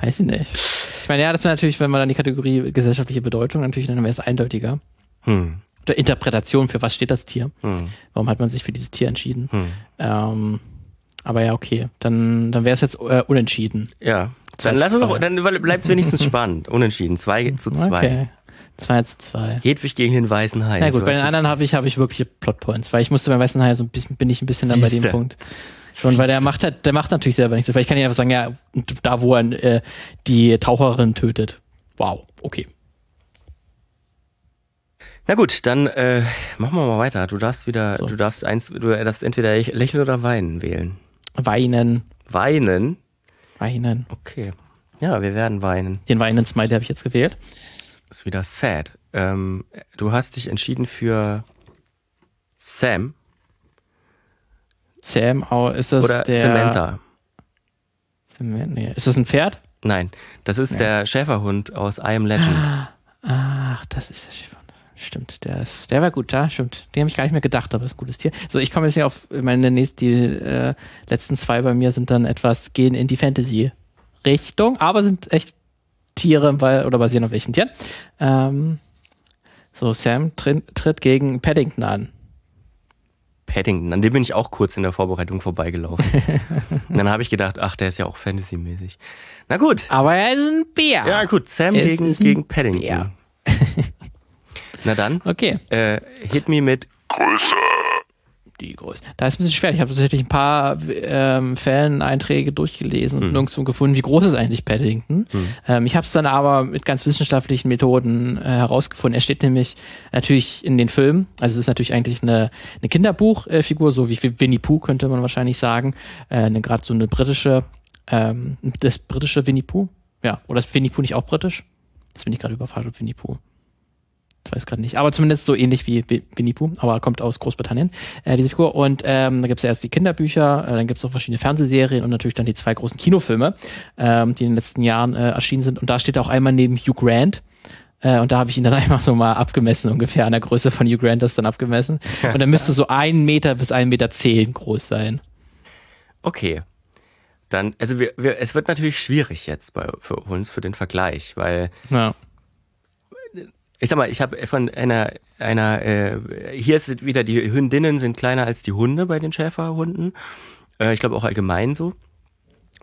Weiß ich nicht. Ich meine, ja, das wäre natürlich, wenn man dann die Kategorie gesellschaftliche Bedeutung, natürlich, dann wäre es eindeutiger. Hm, Oder Interpretation, für was steht das Tier? hm, Warum hat man sich für dieses Tier entschieden? hm. Ähm, aber ja, okay. Dann, dann wäre es jetzt äh, unentschieden. Ja. Dann lass uns doch, dann bleibt es wenigstens spannend. Unentschieden. Zwei zu zwei. Okay. 2 zu 2. Hedwig gegen den weißen Hai. Na gut, bei den anderen habe ich, habe ich wirkliche Plotpoints, weil ich musste beim Weißen Hai so ein bisschen, bin ich ein bisschen dann bei dem. Punkt. Schon, weil der macht halt, der macht natürlich selber nicht so viel. Ich kann nicht einfach sagen, ja, da wo er äh, die Taucherin tötet. Wow, okay. Na gut, dann äh, machen wir mal weiter. Du darfst wieder, So. du darfst eins, du darfst entweder lächeln oder weinen wählen. Weinen, Weinen? Weinen. Okay. Ja, wir werden weinen. Den weinenden Smiley habe ich jetzt gewählt. Ist wieder sad. Ähm, du hast dich entschieden für Sam Sam, oh, ist das oder der... Samantha. Nee. Ist das ein Pferd? Nein, das ist der Schäferhund aus I Am Legend. Ach, das ist der Schäfer. Stimmt, der ist, der war gut, ja, stimmt. Den habe ich gar nicht mehr gedacht, aber das ist ein gutes Tier. So, ich komme jetzt hier auf meine nächsten, die äh, letzten zwei bei mir sind dann etwas, gehen in die Fantasy-Richtung, aber sind echt Tiere, weil, oder basieren auf echten Tieren. Ähm, so, Sam tritt, tritt gegen Paddington an. Paddington, an dem bin ich auch kurz in der Vorbereitung vorbeigelaufen. Und dann habe ich gedacht, ach, der ist ja auch Fantasy-mäßig. Na gut. Aber er ist ein Bär. Ja, gut, Sam Es gegen, gegen Paddington. Na dann, Okay. äh, hit me mit Größe. Die Größe. Da ist ein bisschen schwer. Ich habe tatsächlich ein paar ähm, Fan-Einträge durchgelesen und Hm. nirgendwo gefunden, wie groß ist eigentlich Paddington. Ähm, ich habe es dann aber mit ganz wissenschaftlichen Methoden äh, herausgefunden. Er steht nämlich natürlich in den Filmen. Also es ist natürlich eigentlich eine, eine Kinderbuchfigur, so wie Winnie Pooh könnte man wahrscheinlich sagen. Äh, eine, Gerade so eine britische, ähm, das britische Winnie Pooh. Ja, oder ist Winnie Pooh nicht auch britisch? Das bin ich gerade überfragt, ob Winnie Pooh. Ich weiß gerade nicht. Aber zumindest so ähnlich wie Wi- Winnie Pooh, aber kommt aus Großbritannien, äh, diese Figur. Und ähm, da gibt es ja erst die Kinderbücher, äh, dann gibt es auch verschiedene Fernsehserien und natürlich dann die zwei großen Kinofilme, ähm, die in den letzten Jahren äh, erschienen sind. Und da steht auch einmal neben Hugh Grant. Äh, und da habe ich ihn dann einfach so mal abgemessen, ungefähr an der Größe von Hugh Grant das dann abgemessen. Und er müsste so ein Meter bis ein Meter zehn groß sein. Okay. Dann, also wir, wir, es wird natürlich schwierig jetzt bei, für uns, für den Vergleich, weil Ja. Ich sag mal, ich habe von einer, einer, äh, hier ist wieder, die Hündinnen sind kleiner als die Hunde bei den Schäferhunden. Äh, ich glaube auch allgemein so.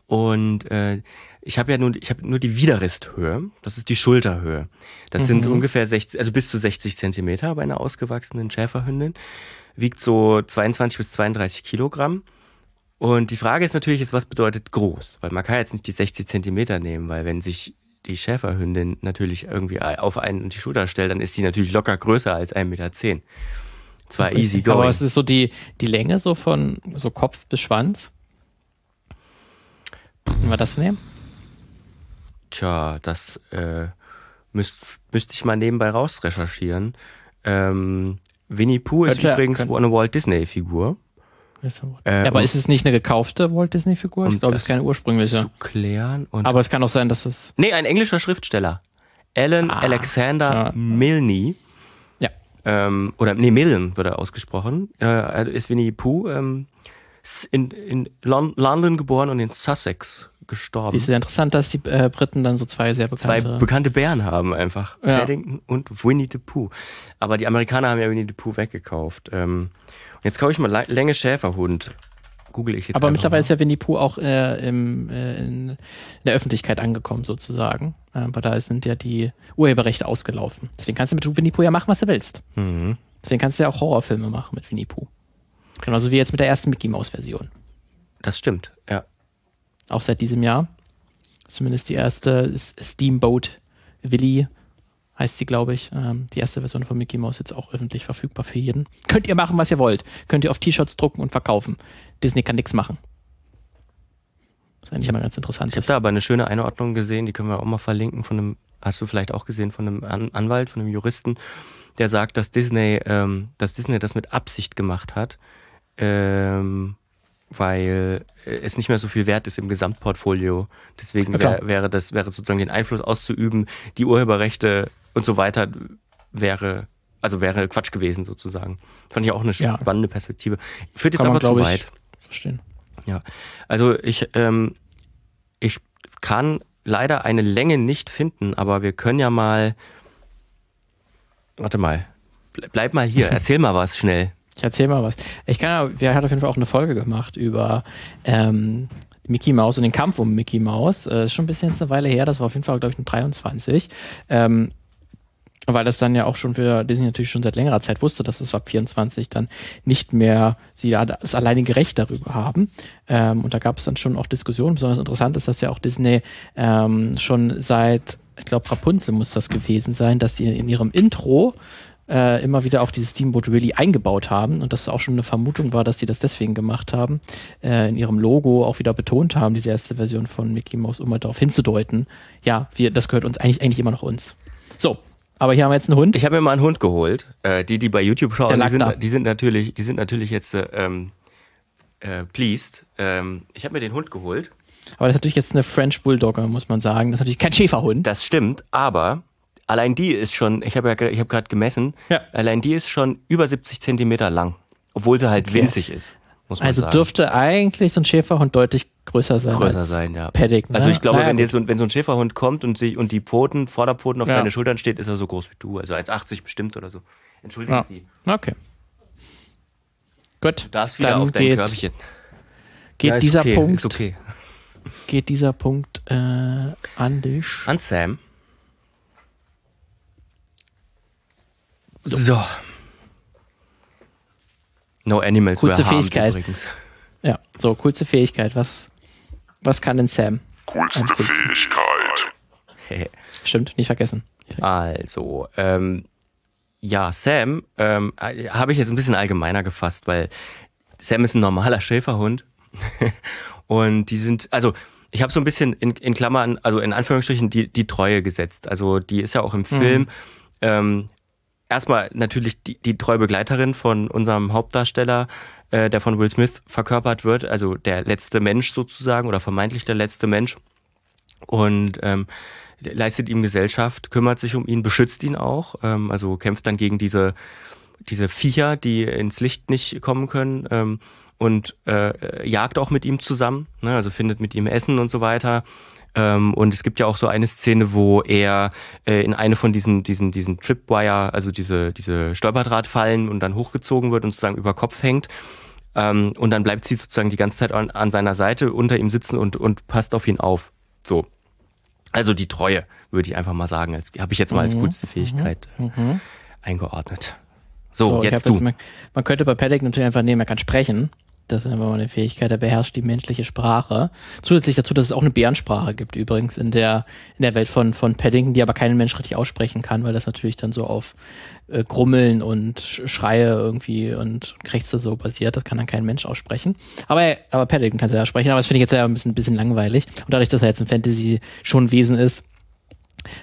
Und äh, ich habe ja nur, ich habe nur die Widerristhöhe, das ist die Schulterhöhe. Das sind Mhm. ungefähr 60, also bis zu 60 Zentimeter bei einer ausgewachsenen Schäferhündin. Wiegt so 22 bis 32 Kilogramm. Und die Frage ist natürlich jetzt, was bedeutet groß? Weil man kann jetzt nicht die 60 Zentimeter nehmen, weil wenn sich die Schäferhündin natürlich irgendwie auf einen und die Schulter stellt, dann ist die natürlich locker größer als 1,10 Meter. Zwar easy Aber going. was ist so die, die Länge so von so Kopf bis Schwanz? Wenn wir das nehmen? Tja, das äh, müsst, müsste ich mal nebenbei rausrecherchieren. Ähm, Winnie Pooh ist Könnte- übrigens könnte- eine Walt Disney-Figur. Äh, ja, aber ist es nicht eine gekaufte Walt Disney-Figur? Ich glaube, es ist keine ursprüngliche. Zu klären und Aber es kann auch sein, dass es. nee, ein englischer Schriftsteller, Alan Ah, Alexander ja. Milne. Ja. ähm, oder nee, Millen wird er ausgesprochen, äh, ist Winnie Pooh ähm, in, in Lon London geboren und in Sussex gestorben. Es ist interessant, dass die äh, Briten dann so zwei sehr bekannte... Zwei bekannte Bären haben einfach. Ja. Paddington und Winnie the Pooh. Aber die Amerikaner haben ja Winnie the Pooh weggekauft. Ähm, jetzt kaufe ich mal Länge Schäferhund. Google ich jetzt Aber mittlerweile mal. ist ja Winnie Pooh auch äh, im, äh, in, der Öffentlichkeit angekommen, sozusagen. Äh, aber da sind ja die Urheberrechte ausgelaufen. Deswegen kannst du mit Winnie Pooh ja machen, was du willst. Mhm. Deswegen kannst du ja auch Horrorfilme machen mit Winnie Pooh. Genauso wie jetzt mit der ersten Mickey Mouse Version. Das stimmt, ja. Auch seit diesem Jahr. Zumindest die erste Steamboat Willy heißt sie, glaube ich. Ähm, die erste Version von Mickey Mouse jetzt auch öffentlich verfügbar für jeden. Könnt ihr machen, was ihr wollt. Könnt ihr auf T-Shirts drucken und verkaufen. Disney kann nichts machen. Das ist eigentlich immer ganz interessant. Ich habe da aber eine schöne Einordnung gesehen, die können wir auch mal verlinken von einem, hast du vielleicht auch gesehen, von einem An Anwalt, von einem Juristen, der sagt, dass Disney, ähm, dass Disney das mit Absicht gemacht hat, ähm, weil es nicht mehr so viel wert ist im Gesamtportfolio. Deswegen wär, wäre das wäre sozusagen den Einfluss auszuüben, die Urheberrechte und so weiter wäre also wäre Quatsch gewesen sozusagen. Fand ich auch eine ja. spannende Perspektive. Führt jetzt Kann aber man, zu weit. Verstehen. Ja, also ich ähm, ich kann leider eine Länge nicht finden, aber wir können ja mal. Warte mal, bleib mal hier, erzähl mal was schnell. Ich erzähl mal was. Ich kann ja, wir hatten auf jeden Fall auch eine Folge gemacht über ähm, Mickey Mouse und den Kampf um Mickey Mouse. Äh, ist schon ein bisschen eine Weile her, das war auf jeden Fall, glaube ich, ein 23. Ähm, weil das dann ja auch schon für Disney natürlich schon seit längerer Zeit wusste, dass es ab 24 dann nicht mehr sie da das alleinige Recht darüber haben. Ähm, und da gab es dann schon auch Diskussionen. Besonders interessant ist, dass ja auch Disney ähm, schon seit, ich glaube, Rapunzel muss das gewesen sein, dass sie in ihrem Intro äh, immer wieder auch dieses Steamboat Really eingebaut haben und das auch schon eine Vermutung war, dass sie das deswegen gemacht haben, äh, in ihrem Logo auch wieder betont haben, diese erste Version von Mickey Mouse, um mal darauf hinzudeuten, ja, wir, das gehört uns eigentlich, eigentlich immer noch uns. So, aber hier haben wir jetzt einen Hund. Ich habe mir mal einen Hund geholt. Äh, die, die bei YouTube schauen, die sind, die sind, natürlich, die sind natürlich jetzt äh, ähm, äh, pleased. Ähm, ich habe mir den Hund geholt. Aber das ist natürlich jetzt eine French Bulldogger, muss man sagen. Das ist natürlich kein Schäferhund. Das stimmt, aber Allein die ist schon, ich habe ja, ich habe gerade gemessen, ja. allein die ist schon über 70 Zentimeter lang, obwohl sie halt okay. winzig ist. Muss man also sagen. dürfte eigentlich so ein Schäferhund deutlich größer sein. Größer sein, ja. Paddock, ne? Also ich glaube, naja, wenn, jetzt, wenn so ein Schäferhund kommt und, sich, und die Pfoten, Vorderpfoten auf ja. deine Schultern steht, ist er so groß wie du. Also 1,80 bestimmt oder so. Entschuldigen ja. Sie. Okay. Gut. Du darfst wieder auf dein geht, Körbchen. Geht ja, dieser okay, Punkt. Okay. Geht dieser Punkt äh, an dich? An Sam. So. so. No Animals coolste Fähigkeit. übrigens. Ja, so, coolste Fähigkeit. Was, was kann denn Sam? Coolste Fähigkeit. Stimmt, nicht vergessen. Also, ähm, ja, Sam ähm, habe ich jetzt ein bisschen allgemeiner gefasst, weil Sam ist ein normaler Schäferhund. und die sind, also ich habe so ein bisschen in, in Klammern, also in Anführungsstrichen, die, die Treue gesetzt. Also die ist ja auch im Film. Mhm. Ähm, erstmal natürlich die, die treue Begleiterin von unserem Hauptdarsteller, äh, der von Will Smith verkörpert wird, also der letzte Mensch sozusagen oder vermeintlich der letzte Mensch. Und ähm, leistet ihm Gesellschaft, kümmert sich um ihn, beschützt ihn auch, ähm, also kämpft dann gegen diese, diese Viecher, die ins Licht nicht kommen können. Ähm, und äh, jagt auch mit ihm zusammen, ne? also findet mit ihm Essen und so weiter. Ähm, und es gibt ja auch so eine Szene, wo er äh, in eine von diesen, diesen, diesen Tripwire, also diese, diese Stolperdrahtfallen und dann hochgezogen wird und sozusagen über Kopf hängt. Ähm, und dann bleibt sie sozusagen die ganze Zeit an, an seiner Seite unter ihm sitzen und, und passt auf ihn auf. So. Also die Treue, würde ich einfach mal sagen. Habe ich jetzt mal als mhm. coolste Fähigkeit mhm. mhm. eingeordnet. So, so jetzt du. Jetzt, man, man, könnte bei Paddock natürlich einfach nehmen, er kann sprechen. Das ist einfach mal eine Fähigkeit, er beherrscht die menschliche Sprache. Zusätzlich dazu, dass es auch eine Bärensprache gibt, übrigens in der, in der Welt von, von Paddington, die aber kein Mensch richtig aussprechen kann, weil das natürlich dann so auf äh, Grummeln und Schreie irgendwie und Krächze so basiert. Das kann dann kein Mensch aussprechen. Aber, aber Paddington kann es ja sprechen, aber das finde ich jetzt ja ein bisschen, ein bisschen langweilig. Und dadurch, dass er jetzt ein Fantasy schon Wesen ist,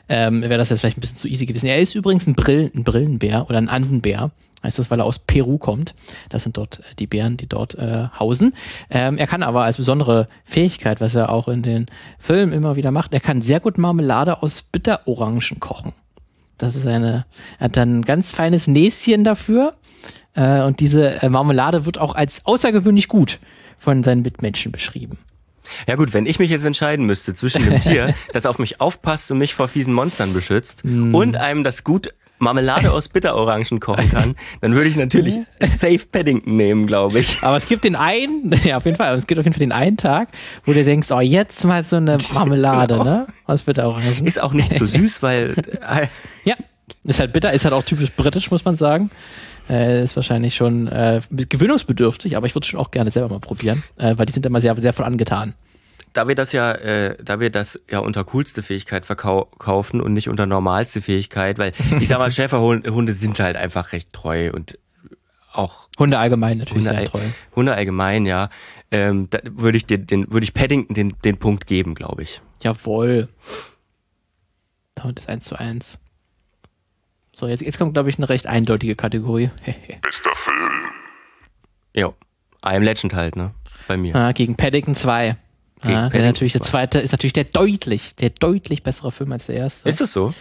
ähm, wäre das jetzt vielleicht ein bisschen zu easy gewesen. Er ist übrigens ein, Brillen, ein Brillenbär oder ein Andenbär heißt das, weil er aus Peru kommt. Das sind dort äh, die Bären, die dort äh, hausen. Ähm, er kann aber als besondere Fähigkeit, was er auch in den Filmen immer wieder macht, er kann sehr gut Marmelade aus Bitterorangen kochen. Das ist eine, er hat dann ein ganz feines Näschen dafür. Äh, und diese äh, Marmelade wird auch als außergewöhnlich gut von seinen Mitmenschen beschrieben. Ja gut, wenn ich mich jetzt entscheiden müsste zwischen einem Tier, das auf mich aufpasst und mich vor fiesen Monstern beschützt mm. und einem, das gut Marmelade aus Bitterorangen kochen kann, dann würde ich natürlich Safe Paddington nehmen, glaube ich. Aber es gibt den einen, ja auf jeden Fall, es gibt auf jeden Fall den einen Tag, wo du denkst, oh jetzt mal so eine Marmelade, genau. ne, aus Bitterorangen. Ist auch nicht so süß, weil äh, ja, ist halt bitter, ist halt auch typisch britisch, muss man sagen. Äh, ist wahrscheinlich schon äh, gewöhnungsbedürftig, aber ich würde es schon auch gerne selber mal probieren, äh, weil die sind immer sehr, sehr von angetan da wir das ja, äh, da wir das ja unter coolste Fähigkeit verkaufen und nicht unter normalste Fähigkeit, weil ich sag mal, Schäferhunde sind halt einfach recht treu und auch Hunde allgemein natürlich Hunde, sehr treu. Hunde allgemein, ja. Ähm, da würde ich dir den, würde ich Paddington den, den Punkt geben, glaube ich. Jawohl. Damit ist eins zu eins. So, jetzt, jetzt kommt, glaube ich, eine recht eindeutige Kategorie. Bester Film. Jo. I am Legend halt, ne? Bei mir. Ah, gegen Paddington 2. Ja, der natürlich der zweite ist natürlich der deutlich, der deutlich bessere Film als der erste. Ist das so?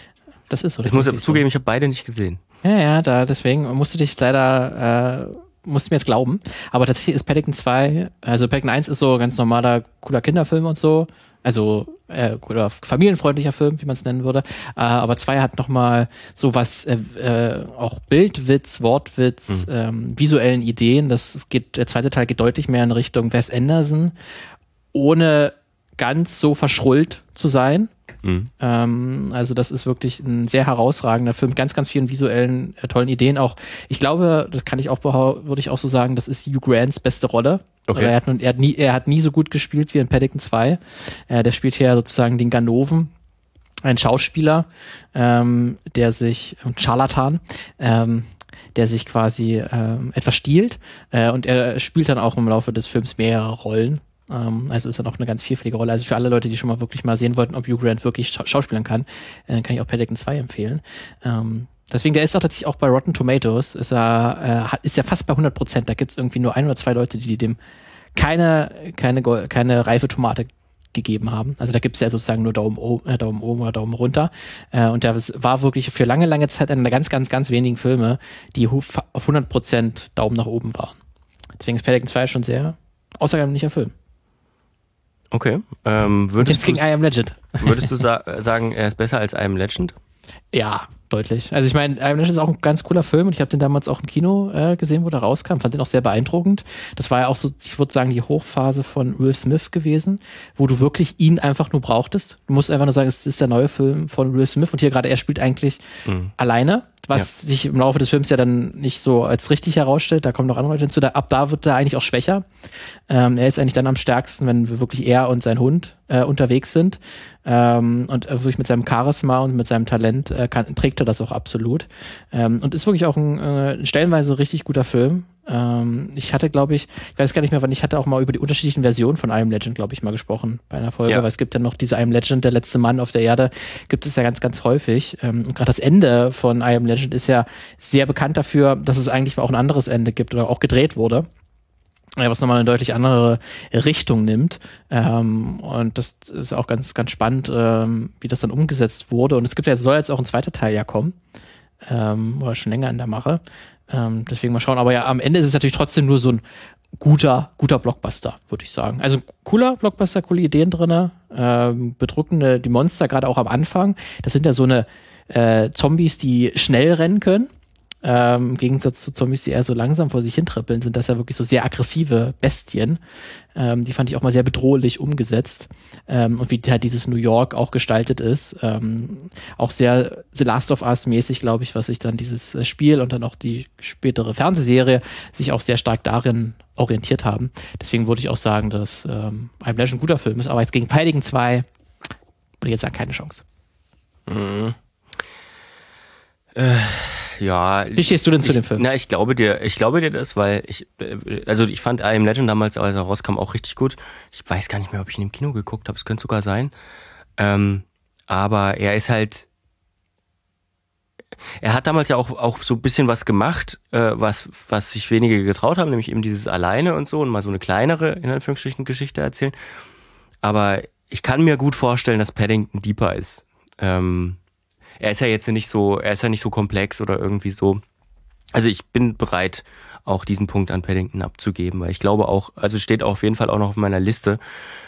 Das ist so. Ich muss zugeben, ich habe beide nicht gesehen. Ja, ja, da deswegen musste dich leider äh, musst mir jetzt glauben. Aber tatsächlich ist Paddington 2, also Paddington 1 ist so ganz normaler, cooler Kinderfilm und so. Also äh, oder familienfreundlicher Film, wie man es nennen würde. Äh, aber 2 hat nochmal so was, äh, äh, auch Bildwitz, Wortwitz, mhm. ähm, visuellen Ideen. Das geht, der zweite Teil geht deutlich mehr in Richtung Wes Anderson ohne ganz so verschrullt zu sein. Mhm. Ähm, also das ist wirklich ein sehr herausragender Film mit ganz, ganz vielen visuellen, äh, tollen Ideen. Auch, ich glaube, das kann ich auch, würde ich auch so sagen, das ist Hugh Grants beste Rolle. Okay. Er, hat, er, hat nie, er hat nie so gut gespielt wie in Paddington 2. Äh, der spielt hier sozusagen den Ganoven, ein Schauspieler, ähm, der sich, ein Charlatan, ähm, der sich quasi ähm, etwas stiehlt. Äh, und er spielt dann auch im Laufe des Films mehrere Rollen. Ähm, also ist er noch eine ganz vielfältige Rolle. Also für alle Leute, die schon mal wirklich mal sehen wollten, ob Hugh Grant wirklich scha schauspielern kann, äh, kann ich auch Paddington 2 empfehlen. Ähm, deswegen, der ist auch tatsächlich auch bei Rotten Tomatoes, ist er, äh, ist ja fast bei 100 Prozent. Da gibt es irgendwie nur ein oder zwei Leute, die dem keine, keine, keine reife Tomate gegeben haben. Also da gibt es ja sozusagen nur Daumen, oben, äh, Daumen oben oder Daumen runter. Äh, und der war wirklich für lange, lange Zeit einer der ganz, ganz, ganz wenigen Filme, die auf 100% Daumen nach oben waren. Deswegen ist Paddington 2 schon sehr außergewöhnlicher Film. Okay. Ähm, würdest jetzt gegen I Am Legend. Würdest du sa sagen, er ist besser als I Am Legend? Ja, deutlich. Also ich meine, I Am Legend ist auch ein ganz cooler Film und ich habe den damals auch im Kino äh, gesehen, wo der rauskam. Fand den auch sehr beeindruckend. Das war ja auch so, ich würde sagen, die Hochphase von Will Smith gewesen, wo du wirklich ihn einfach nur brauchtest. Du musst einfach nur sagen, es ist der neue Film von Will Smith und hier gerade er spielt eigentlich mhm. alleine was ja. sich im Laufe des Films ja dann nicht so als richtig herausstellt. Da kommen noch andere Leute hinzu. Da, ab da wird er eigentlich auch schwächer. Ähm, er ist eigentlich dann am stärksten, wenn wir wirklich er und sein Hund äh, unterwegs sind. Ähm, und wirklich mit seinem Charisma und mit seinem Talent äh, kann, trägt er das auch absolut. Ähm, und ist wirklich auch ein äh, stellenweise richtig guter Film. Ähm, ich hatte, glaube ich, ich weiß gar nicht mehr, wann ich hatte auch mal über die unterschiedlichen Versionen von I Am Legend, glaube ich, mal gesprochen bei einer Folge, ja. weil es gibt ja noch diese I Am Legend, der letzte Mann auf der Erde, gibt es ja ganz, ganz häufig. Ähm, und gerade das Ende von I Am Legend ist ja sehr bekannt dafür, dass es eigentlich auch ein anderes Ende gibt oder auch gedreht wurde was nochmal eine deutlich andere Richtung nimmt. Ähm, und das ist auch ganz, ganz spannend, ähm, wie das dann umgesetzt wurde. Und es gibt ja, soll jetzt auch ein zweiter Teil ja kommen. Ähm, oder schon länger in der Mache. Ähm, deswegen mal schauen. Aber ja, am Ende ist es natürlich trotzdem nur so ein guter, guter Blockbuster, würde ich sagen. Also cooler Blockbuster, coole Ideen drin, ähm, bedrückende, die Monster gerade auch am Anfang. Das sind ja so eine äh, Zombies, die schnell rennen können. Ähm, Im Gegensatz zu Zombies, die eher so langsam vor sich hintrippeln, sind das ja wirklich so sehr aggressive Bestien. Ähm, die fand ich auch mal sehr bedrohlich umgesetzt. Ähm, und wie halt dieses New York auch gestaltet ist. Ähm, auch sehr The Last of Us mäßig, glaube ich, was sich dann dieses äh, Spiel und dann auch die spätere Fernsehserie sich auch sehr stark darin orientiert haben. Deswegen würde ich auch sagen, dass ähm, I'm Legend ein guter Film ist. Aber jetzt gegen Peiligen 2 würde ich jetzt sagen, keine Chance. Mhm. Äh ja. Wie stehst du denn zu ich, dem Film? Na, ich glaube dir, ich glaube dir das, weil ich, also ich fand I Am Legend damals, als er rauskam, auch richtig gut. Ich weiß gar nicht mehr, ob ich ihn im Kino geguckt habe, es könnte sogar sein. Ähm, aber er ist halt, er hat damals ja auch, auch so ein bisschen was gemacht, äh, was, was sich wenige getraut haben, nämlich eben dieses Alleine und so und mal so eine kleinere, in Anführungsstrichen, Geschichte erzählen. Aber ich kann mir gut vorstellen, dass Paddington deeper ist. Ähm, er ist ja jetzt nicht so, er ist ja nicht so komplex oder irgendwie so. Also ich bin bereit, auch diesen Punkt an Paddington abzugeben, weil ich glaube auch, also steht auf jeden Fall auch noch auf meiner Liste,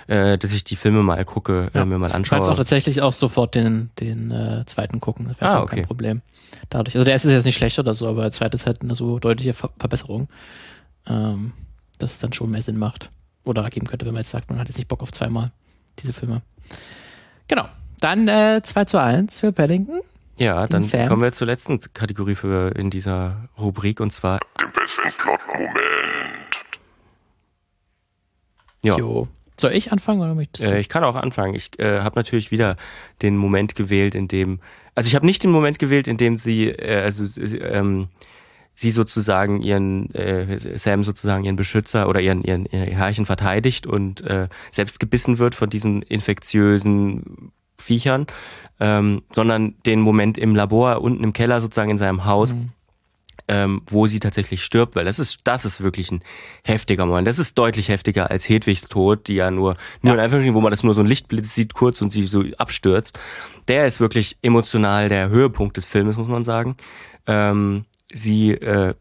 äh, dass ich die Filme mal gucke, äh, Ja. mir mal Du anschaue. kannst auch tatsächlich auch sofort den, den äh, zweiten gucken. Das wäre Ah, okay. kein Problem. Dadurch. Also der erste ist jetzt nicht schlecht oder so, aber der zweite ist halt eine so deutliche Ver Verbesserung, ähm, dass es dann schon mehr Sinn macht. Oder ergeben könnte, wenn man jetzt sagt, man hat jetzt nicht Bock auf zweimal diese Filme. Genau. Dann äh, 2 zu 1 für Paddington. ja, dann Sam. kommen wir zur letzten Kategorie für in dieser Rubrik und zwar Den besten Plot-Moment. ja. Jo. Soll ich anfangen oder möchtest du? Äh, ich kann auch anfangen. Ich äh, habe natürlich wieder den Moment gewählt, in dem, also ich habe nicht den Moment gewählt, in dem sie, äh, also äh, ähm, sie sozusagen ihren äh, Sam sozusagen ihren Beschützer oder ihren ihren, ihr Herrchen verteidigt und äh, selbst gebissen wird von diesen infektiösen Viechern, ähm, sondern den Moment im Labor unten im Keller sozusagen in seinem Haus, Mhm. ähm, wo sie tatsächlich stirbt, weil das ist, das ist wirklich ein heftiger Moment. Das ist deutlich heftiger als Hedwigs Tod, die ja nur, nur in Anführungsstrichen, wo man das nur so ein Lichtblitz sieht kurz und sie so abstürzt. Der ist wirklich emotional der Höhepunkt des Filmes, muss man sagen. Ähm, sie äh,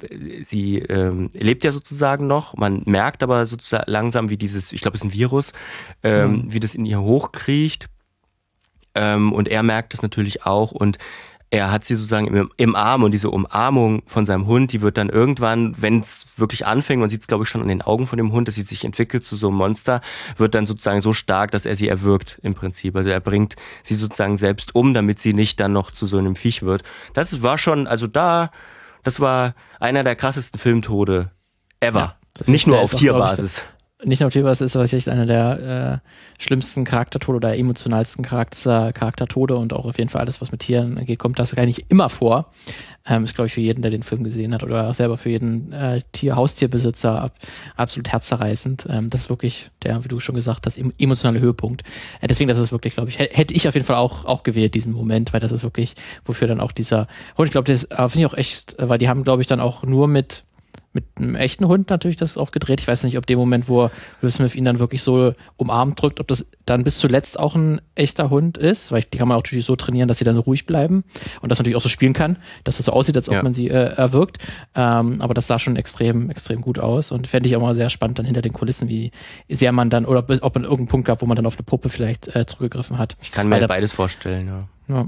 sie ähm, lebt ja sozusagen noch. Man merkt aber sozusagen langsam, wie dieses, ich glaube, es ist ein Virus, ähm, Mhm. wie das in ihr hochkriecht. Ähm, und er merkt es natürlich auch und er hat sie sozusagen im, im Arm und diese Umarmung von seinem Hund, die wird dann irgendwann, wenn es wirklich anfängt, man sieht es glaube ich schon an den Augen von dem Hund, dass sie sich entwickelt zu so einem Monster, wird dann sozusagen so stark, dass er sie erwürgt im Prinzip. Also er bringt sie sozusagen selbst um, damit sie nicht dann noch zu so einem Viech wird. Das war schon, also da, das war einer der krassesten Filmtode ever. Ja, nicht nur auf Tierbasis. Nicht nur Tibas ist tatsächlich einer der äh, schlimmsten Charaktertode oder emotionalsten Charakter, Charaktertode und auch auf jeden Fall alles, was mit Tieren geht, kommt das gar nicht immer vor. Ähm, ist, glaube ich, für jeden, der den Film gesehen hat oder auch selber für jeden äh, Tier, Haustierbesitzer ab, absolut herzzerreißend. Ähm, das ist wirklich der, wie du schon gesagt hast, em- emotionale Höhepunkt. Äh, deswegen, das ist wirklich, glaube ich, hä- hätte ich auf jeden Fall auch, auch gewählt, diesen Moment, weil das ist wirklich, wofür dann auch dieser, und ich glaube, das finde ich auch echt, äh, weil die haben, glaube ich, dann auch nur mit mit einem echten Hund natürlich das auch gedreht. Ich weiß nicht, ob dem Moment, wo Will Smith ihn dann wirklich so umarmt drückt, ob das dann bis zuletzt auch ein echter Hund ist, weil ich, die kann man auch natürlich so trainieren, dass sie dann ruhig bleiben und das natürlich auch so spielen kann, dass es so aussieht, als ob Ja. man sie äh, erwürgt. Ähm, aber das sah schon extrem, extrem gut aus und fände ich auch mal sehr spannend dann hinter den Kulissen, wie sehr man dann, oder ob man irgendeinen Punkt gab, wo man dann auf eine Puppe vielleicht äh, zurückgegriffen hat. Ich kann mir beides vorstellen, ja. Ja.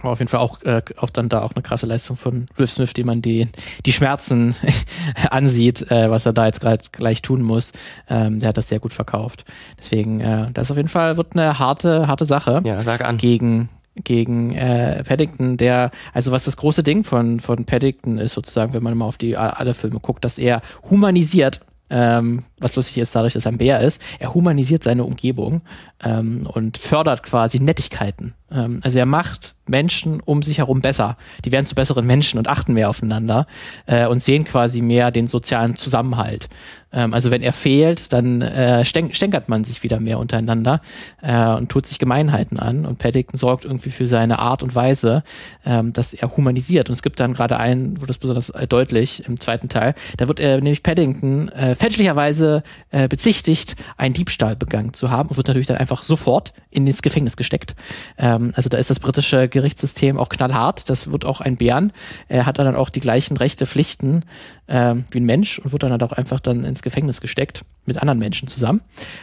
Aber auf jeden Fall auch, äh, auch dann da auch eine krasse Leistung von Will Smith, die man die, die Schmerzen ansieht, äh, was er da jetzt gerade gleich tun muss. Ähm, der hat das sehr gut verkauft. Deswegen, äh, das auf jeden Fall wird eine harte, harte Sache Ja, sag an. gegen gegen äh, Paddington, der, also was das große Ding von, von Paddington ist sozusagen, wenn man mal auf die alle Filme guckt, dass er humanisiert, ähm, was lustig ist dadurch, dass er ein Bär ist, er humanisiert seine Umgebung ähm, und fördert quasi Nettigkeiten. Ähm, also er macht Menschen um sich herum besser. Die werden zu besseren Menschen und achten mehr aufeinander äh, und sehen quasi mehr den sozialen Zusammenhalt. Ähm, also wenn er fehlt, dann äh, stänkert man sich wieder mehr untereinander äh, und tut sich Gemeinheiten an. Und Paddington sorgt irgendwie für seine Art und Weise, ähm, dass er humanisiert. Und es gibt dann gerade einen, wo das besonders äh, deutlich im zweiten Teil, da wird äh, nämlich Paddington äh, äh, bezichtigt, einen Diebstahl begangen zu haben und wird natürlich dann einfach sofort in das Gefängnis gesteckt. Ähm, also da ist das britische Gerichtssystem auch knallhart. Das wird auch ein Bären. Er hat dann auch die gleichen Rechte, Pflichten ähm, wie ein Mensch und wird dann halt auch einfach dann ins Gefängnis gesteckt mit anderen Menschen zusammen.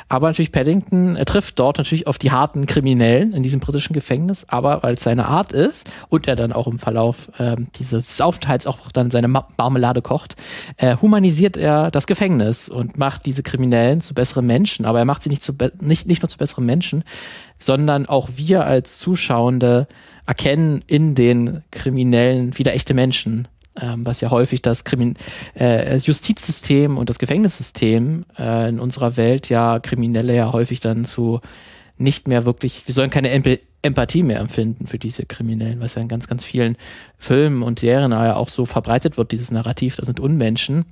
Aber natürlich Paddington er trifft dort natürlich auf die harten Kriminellen in diesem britischen Gefängnis, aber weil es seine Art ist und er dann auch im Verlauf ähm, dieses Aufenthalts auch dann seine Ma Marmelade kocht, äh, humanisiert er das Gefängnis und macht diese Kriminellen zu besseren Menschen. Aber er macht sie nicht, zu nicht, nicht nur zu besseren Menschen, sondern auch wir als Zuschauende erkennen in den Kriminellen wieder echte Menschen ähm, was ja häufig das Krimin äh, Justizsystem und das Gefängnissystem äh, in unserer Welt ja Kriminelle ja häufig dann zu nicht mehr wirklich, wir sollen keine Emp Empathie mehr empfinden für diese Kriminellen, was ja in ganz, ganz vielen Filmen und Serien ja auch so verbreitet wird, dieses Narrativ, das sind Unmenschen.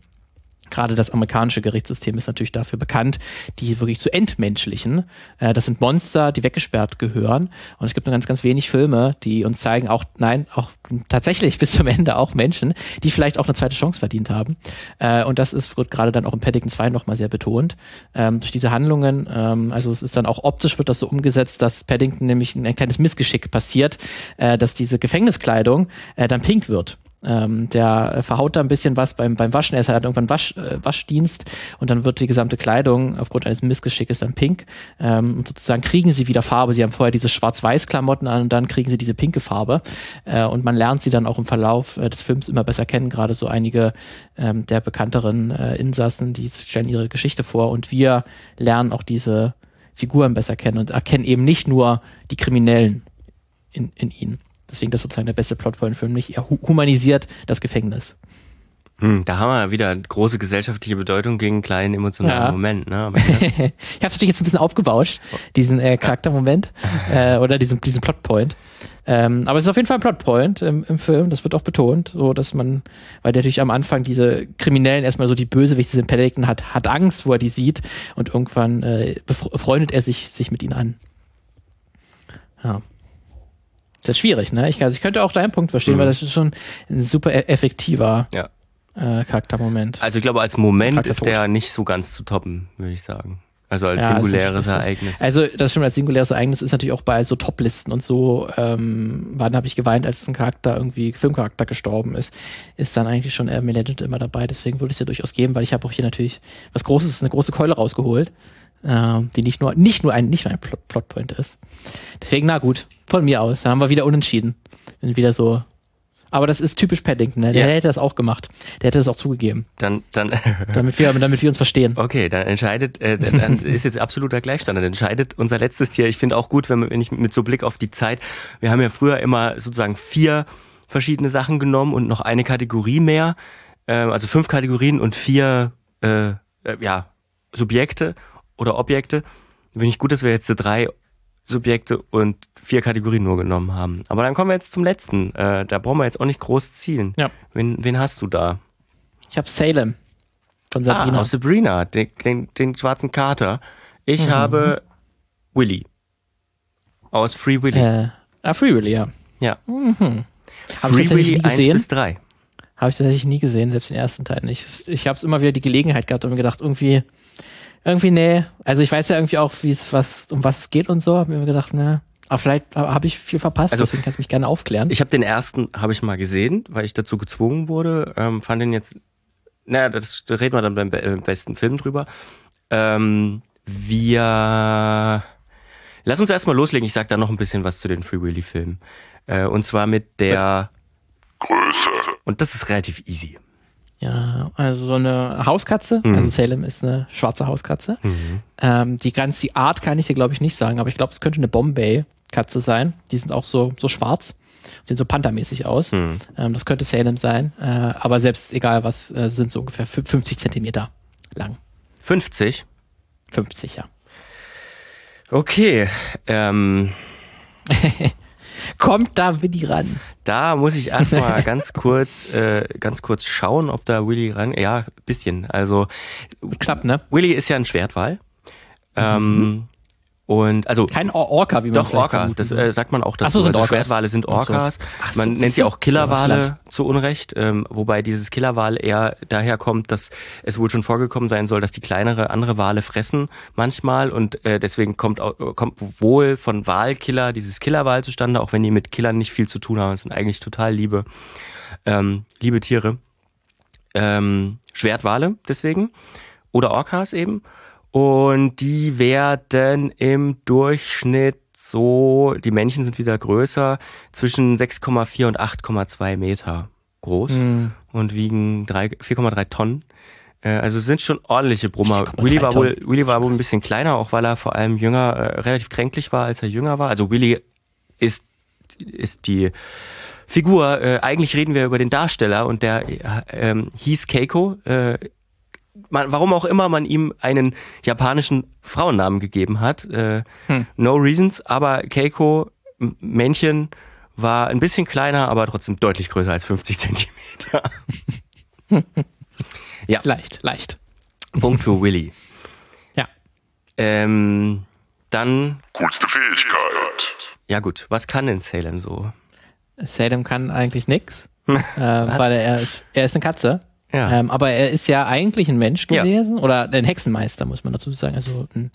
Gerade das amerikanische Gerichtssystem ist natürlich dafür bekannt, die wirklich zu entmenschlichen. Äh, das sind Monster, die weggesperrt gehören. Und es gibt nur ganz, ganz wenig Filme, die uns zeigen, auch, nein, auch tatsächlich bis zum Ende auch Menschen, die vielleicht auch eine zweite Chance verdient haben. Äh, und das ist, wird gerade dann auch im Paddington 2 nochmal sehr betont. Ähm, durch diese Handlungen, ähm, also es ist dann auch optisch wird das so umgesetzt, dass Paddington nämlich ein, ein kleines Missgeschick passiert, äh, dass diese Gefängniskleidung dann pink wird Ähm, der verhaut da ein bisschen was beim, beim Waschen. Er halt irgendwann Wasch, äh, Waschdienst und dann wird die gesamte Kleidung aufgrund eines Missgeschickes dann pink. Ähm, und sozusagen kriegen sie wieder Farbe. Sie haben vorher diese Schwarz-Weiß-Klamotten an und dann kriegen sie diese pinke Farbe. Äh, und man lernt sie dann auch im Verlauf äh, des Films immer besser kennen. Gerade so einige ähm, der bekannteren äh, Insassen, die stellen ihre Geschichte vor und wir lernen auch diese Figuren besser kennen und erkennen eben nicht nur die Kriminellen in, in ihnen. Deswegen das sozusagen der beste Plotpoint für mich. Er humanisiert das Gefängnis. Hm, da haben wir wieder große gesellschaftliche Bedeutung gegen einen kleinen emotionalen Ja. Moment. Ne? Ich habe es natürlich jetzt ein bisschen aufgebauscht, diesen äh, Charaktermoment äh, oder diesen, diesen Plotpoint. Ähm, aber es ist auf jeden Fall ein Plotpoint im, im Film, das wird auch betont, so dass man, weil der natürlich am Anfang diese Kriminellen erstmal so die Bösewichte sind, Paddington hat, hat Angst, wo er die sieht und irgendwann äh, befre- freundet er sich, sich mit ihnen an. Ja. Das ist schwierig, ne? Ich, also ich könnte auch deinen Punkt verstehen, Mhm. weil das ist schon ein super e- effektiver ja. äh, Charaktermoment. Also ich glaube, als Moment ist der nicht so ganz zu toppen, würde ich sagen. Also als Ja, ist singuläres. Ereignis. Also das stimmt, als singuläres Ereignis ist natürlich auch bei so Top-Listen und so, ähm, wann habe ich geweint, als ein Charakter irgendwie, Filmcharakter gestorben ist, ist dann eigentlich schon Urban Legend immer dabei, deswegen würde ich es ja durchaus geben, weil ich habe auch hier natürlich was Großes, eine große Keule rausgeholt, ähm, die nicht nur, nicht nur ein, nicht nur ein Plot Plotpoint ist. Deswegen, na gut, von mir aus, da haben wir wieder unentschieden. Bin wieder so. Aber das ist typisch Paddington, ne? Der Ja. hätte das auch gemacht. Der hätte das auch zugegeben, Dann, dann, damit wir, damit wir uns verstehen. okay, dann entscheidet, äh, dann dann ist jetzt absoluter Gleichstand. Dann entscheidet unser letztes Tier. Ich finde auch gut, wenn, wenn ich mit so Blick auf die Zeit, wir haben ja früher immer sozusagen vier verschiedene Sachen genommen und noch eine Kategorie mehr, äh, also fünf Kategorien und vier, äh, äh, ja, Subjekte oder Objekte. Finde ich gut, dass wir jetzt drei Subjekte und vier Kategorien nur genommen haben. Aber dann kommen wir jetzt zum letzten. Äh, da brauchen wir jetzt auch nicht groß zielen. Ja. Wen, wen hast du da? Ich habe Salem von Sabrina. Ah, aus Sabrina, den, den, den schwarzen Kater. Ich Mhm. habe Willy. Aus Free Willy. Äh, ah, Free Willy, ja. ja. Mhm. Habe Free Willy nie 1 gesehen. bis 3. Habe ich tatsächlich nie gesehen, selbst den ersten Teil nicht. Ich habe es immer wieder die Gelegenheit gehabt und mir gedacht, irgendwie, irgendwie, nee. Also ich weiß ja irgendwie auch, wie es was, um was es geht und so. Habe mir gedacht, ne. Aber vielleicht habe ich viel verpasst, Also, deswegen kannst du mich gerne aufklären. Ich habe den ersten, habe ich mal gesehen, weil ich dazu gezwungen wurde. Ähm, fand den jetzt, naja, das da reden wir dann beim be- äh, besten Film drüber. Ähm, wir, lass uns erstmal loslegen. Ich sag da noch ein bisschen was zu den Free Willy Filmen. Äh, und zwar mit der, Größe, und das ist relativ easy. Ja, also so eine Hauskatze. Mhm. Also Salem ist eine schwarze Hauskatze. Ähm, die ganz, die Art kann ich dir, glaube ich, nicht sagen, aber ich glaube, es könnte eine Bombay-Katze sein. Die sind auch so, so schwarz. Sehen so panthermäßig aus. Hm. Ähm, das könnte Salem sein. Äh, aber selbst egal was, äh, sind so ungefähr fü- 50 Zentimeter lang. 50. 50, ja. Okay, ähm, Kommt da Willi ran? Da muss ich erstmal ganz kurz, äh, ganz kurz schauen, ob da Willy ran. Ja, bisschen. Also Knapp, ne? Willy ist ja ein Schwertwal. Ähm, und also Kein Or Orca, wie man doch vielleicht Orca, vermuten das äh, sagt man auch dazu. Ach so, sind also Orcas. Schwertwale sind so. Orcas. Ach so, man nennt siehst sie auch Killerwale zu Unrecht, ähm, wobei dieses Killerwal eher daher kommt, dass es wohl schon vorgekommen sein soll, dass die kleinere andere Wale fressen manchmal und äh, deswegen kommt, kommt wohl von Walkiller dieses Killerwal zustande, auch wenn die mit Killern nicht viel zu tun haben. Das sind eigentlich total liebe, ähm, liebe Tiere. Ähm, Schwertwale deswegen oder Orcas eben. Und die werden im Durchschnitt so, die Männchen sind wieder größer, zwischen 6,4 und 8,2 Meter groß Hm. und wiegen drei- 4,3 Tonnen. Äh, Also sind schon ordentliche Brummer. 4,3 Willy war, wohl. Willy war wohl ein bisschen kleiner, auch weil er vor allem jünger, äh, relativ kränklich war, als er jünger war. Also Willy ist, ist die Figur. Äh, eigentlich reden wir über den Darsteller und der äh, ähm, hieß Keiko. Man, warum auch immer man ihm einen japanischen Frauennamen gegeben hat. Äh, Hm. No reasons, aber Keiko, Männchen, war ein bisschen kleiner, aber trotzdem deutlich größer als 50 Zentimeter. ja, Leicht, leicht. Punkt für Willy. Ja. Ähm, dann, coolste Fähigkeit, ja gut, was kann denn Salem so? Salem kann eigentlich nix, äh, weil er, er ist eine Katze. Ja. Ähm, aber er ist ja eigentlich ein Mensch Ja. gewesen oder ein Hexenmeister, muss man dazu sagen. Also ein,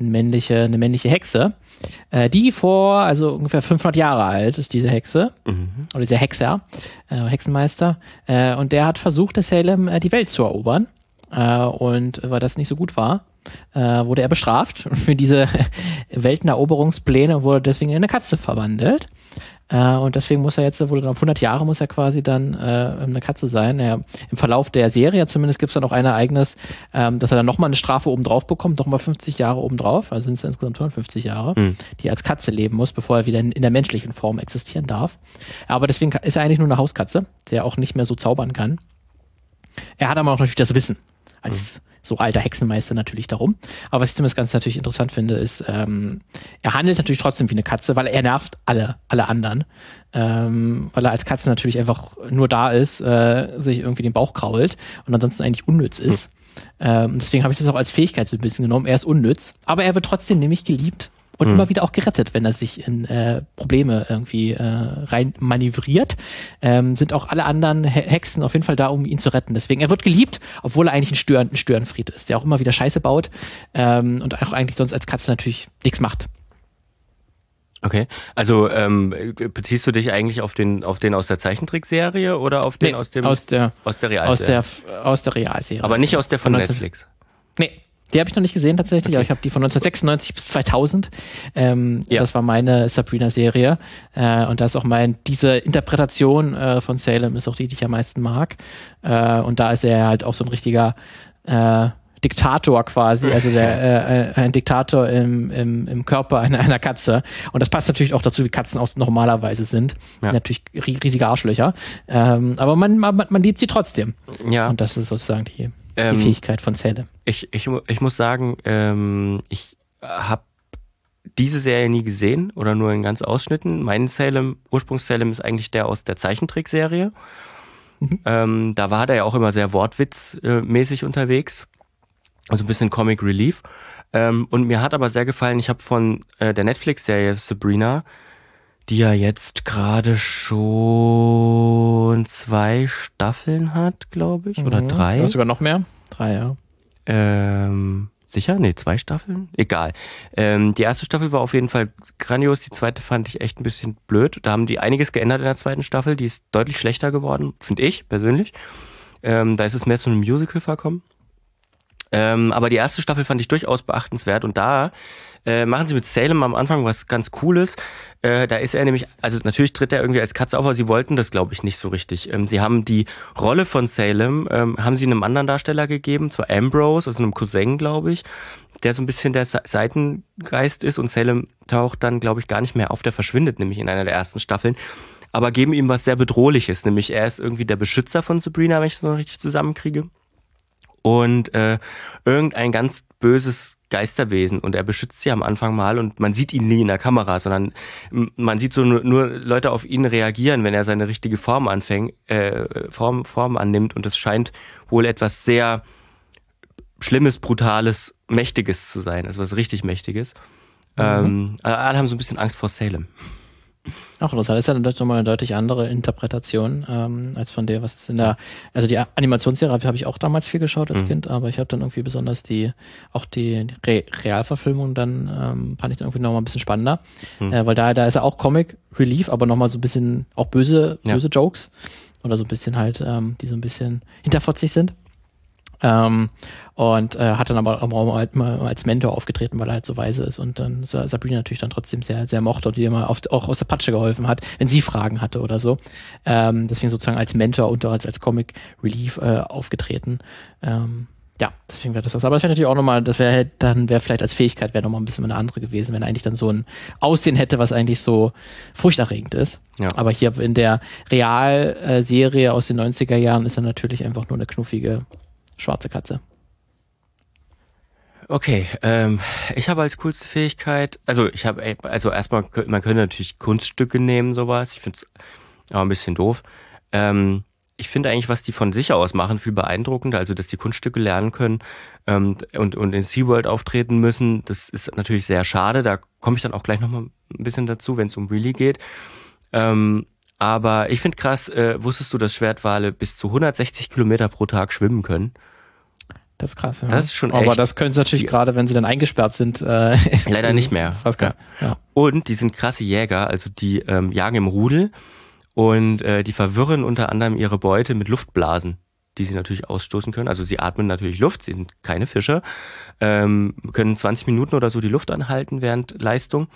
ein männliche, eine männliche Hexe, äh, die vor, also ungefähr 500 Jahre alt ist, diese Hexe. Mhm. Oder dieser Hexer, äh, Hexenmeister. Äh, und der hat versucht, der Salem äh, die Welt zu erobern. Äh, und weil das nicht so gut war, äh, wurde er bestraft. Und für diese Welteneroberungspläne wurde deswegen in eine Katze verwandelt. Äh, und deswegen muss er jetzt, wurde dann auf 100 Jahre muss er quasi dann äh, eine Katze sein. Er, Im Verlauf der Serie zumindest gibt es dann auch ein Ereignis, ähm, dass er dann nochmal eine Strafe obendrauf bekommt, nochmal 50 Jahre obendrauf, also sind es insgesamt 150 Jahre, Mhm. die er als Katze leben muss, bevor er wieder in, in der menschlichen Form existieren darf. Aber deswegen ist er eigentlich nur eine Hauskatze, der auch nicht mehr so zaubern kann. Er hat aber auch natürlich das Wissen, als so alter Hexenmeister natürlich darum. Aber was ich zumindest ganz natürlich interessant finde, ist, ähm, er handelt natürlich trotzdem wie eine Katze, weil er nervt alle, alle anderen. Ähm, weil er als Katze natürlich einfach nur da ist, äh, sich irgendwie den Bauch krault und ansonsten eigentlich unnütz ist. Ähm, deswegen habe ich das auch als Fähigkeit so ein bisschen genommen. Er ist unnütz, aber er wird trotzdem nämlich geliebt und immer wieder auch gerettet, wenn er sich in äh, Probleme irgendwie äh, rein manövriert. Ähm, sind auch alle anderen He Hexen auf jeden Fall da, um ihn zu retten. Deswegen, er wird geliebt, obwohl er eigentlich ein, Stören, ein Störenfried ist, der auch immer wieder Scheiße baut ähm, und auch eigentlich sonst als Katze natürlich nichts macht. Okay. Also ähm, beziehst du dich eigentlich auf den auf den aus der Zeichentrickserie oder auf den Nee, aus dem aus der, aus der aus Realserie? der, aus der Realserie. Aber nicht aus der von 19 Netflix. Nee, die habe ich noch nicht gesehen tatsächlich, aber ich habe die von 1996 bis 2000. Ähm, Ja. Das war meine Sabrina-Serie. Äh, und da ist auch mein, diese Interpretation äh, von Salem ist auch die, die ich am meisten mag. Äh, und da ist er halt auch so ein richtiger äh, Diktator quasi, also der, äh, ein Diktator im, im, im Körper einer, einer Katze. Und das passt natürlich auch dazu, wie Katzen auch normalerweise sind. Ja. Natürlich ri- riesige Arschlöcher. Ähm, aber man, man, man liebt sie trotzdem. Ja. Und das ist sozusagen die, die Ähm, Fähigkeit von Salem. Ich, ich, ich muss sagen, ähm, ich habe diese Serie nie gesehen oder nur in ganz Ausschnitten. Mein Salem, Ursprungs-Salem ist eigentlich der aus der Zeichentrickserie. Ähm, da war der ja auch immer sehr wortwitzmäßig unterwegs. Also ein bisschen Comic Relief. Ähm, und mir hat aber sehr gefallen, ich habe von äh, der Netflix-Serie Sabrina, die ja jetzt gerade schon zwei Staffeln hat, glaube ich, oder Mhm. drei. Oder sogar noch mehr? Drei, ja. Ähm, sicher? Nee, zwei Staffeln? Egal. Ähm, die erste Staffel war auf jeden Fall grandios, die zweite fand ich echt ein bisschen blöd. Da haben die einiges geändert in der zweiten Staffel, die ist deutlich schlechter geworden, finde ich persönlich. Ähm, da ist es mehr zu einem Musical verkommen. Ähm, aber die erste Staffel fand ich durchaus beachtenswert und da äh, machen sie mit Salem am Anfang was ganz Cooles. Äh, da ist er nämlich, also natürlich tritt er irgendwie als Katze auf, aber sie wollten das, glaube ich, nicht so richtig. Ähm, sie haben die Rolle von Salem, ähm, haben sie einem anderen Darsteller gegeben, zwar Ambrose, also einem Cousin, glaube ich, der so ein bisschen der Se- Seitengeist ist und Salem taucht dann, glaube ich, gar nicht mehr auf, der verschwindet nämlich in einer der ersten Staffeln. Aber geben ihm was sehr Bedrohliches, nämlich er ist irgendwie der Beschützer von Sabrina, wenn ich es noch richtig zusammenkriege und äh, irgendein ganz böses Geisterwesen und er beschützt sie am Anfang mal und man sieht ihn nie in der Kamera, sondern man sieht so nur, nur Leute auf ihn reagieren, wenn er seine richtige Form anfängt, äh, Form, Form annimmt und es scheint wohl etwas sehr Schlimmes, Brutales, Mächtiges zu sein, also was richtig Mächtiges. Ähm, alle haben so ein bisschen Angst vor Salem. Auch interessant. Das ist ja natürlich nochmal eine deutlich andere Interpretation ähm, als von der, was ist in der, also die Animationsserie habe hab ich auch damals viel geschaut als Mhm. Kind, aber ich habe dann irgendwie besonders die, auch die Re Realverfilmung dann, ähm, fand ich dann irgendwie nochmal ein bisschen spannender, Mhm. äh, weil da, da ist ja auch Comic Relief, aber nochmal so ein bisschen, auch böse, Ja. böse Jokes oder so ein bisschen halt, ähm, die so ein bisschen hinterfotzig sind. Ähm, und äh, hat dann aber auch halt mal als Mentor aufgetreten, weil er halt so weise ist und dann Sa- Sabrina natürlich dann trotzdem sehr, sehr mochte und ihr immer oft auch aus der Patsche geholfen hat, wenn sie Fragen hatte oder so. Ähm, deswegen sozusagen als Mentor und auch als, als Comic Relief äh, aufgetreten. Ähm, ja, deswegen wäre das das. Aber das wäre natürlich auch nochmal, das wäre halt, dann wäre vielleicht als Fähigkeit wäre nochmal ein bisschen eine andere gewesen, wenn er eigentlich dann so ein Aussehen hätte, was eigentlich so furchterregend ist. Ja. Aber hier in der Realserie aus den 90er Jahren ist er natürlich einfach nur eine knuffige schwarze Katze. Okay, ähm, ich habe als coolste Fähigkeit, also ich habe, also erstmal, man könnte natürlich Kunststücke nehmen, sowas. Ich finde es auch ein bisschen doof. Ähm, ich finde eigentlich, was die von sich aus machen, viel beeindruckender. Also, dass die Kunststücke lernen können ähm, und, und in SeaWorld auftreten müssen, das ist natürlich sehr schade. Da komme ich dann auch gleich nochmal ein bisschen dazu, wenn es um Really geht. Ähm, Aber ich finde krass, äh, wusstest du, dass Schwertwale bis zu 160 Kilometer pro Tag schwimmen können? Das ist krass, ja. Das ist schon Aber echt- das können sie natürlich gerade, wenn sie dann eingesperrt sind. Äh, Leider nicht mehr. Fast gar, ja. Und die sind krasse Jäger, also die ähm, jagen im Rudel und äh, die verwirren unter anderem ihre Beute mit Luftblasen, die sie natürlich ausstoßen können. Also sie atmen natürlich Luft, sie sind keine Fischer, ähm, können 20 Minuten oder so die Luft anhalten während Leistung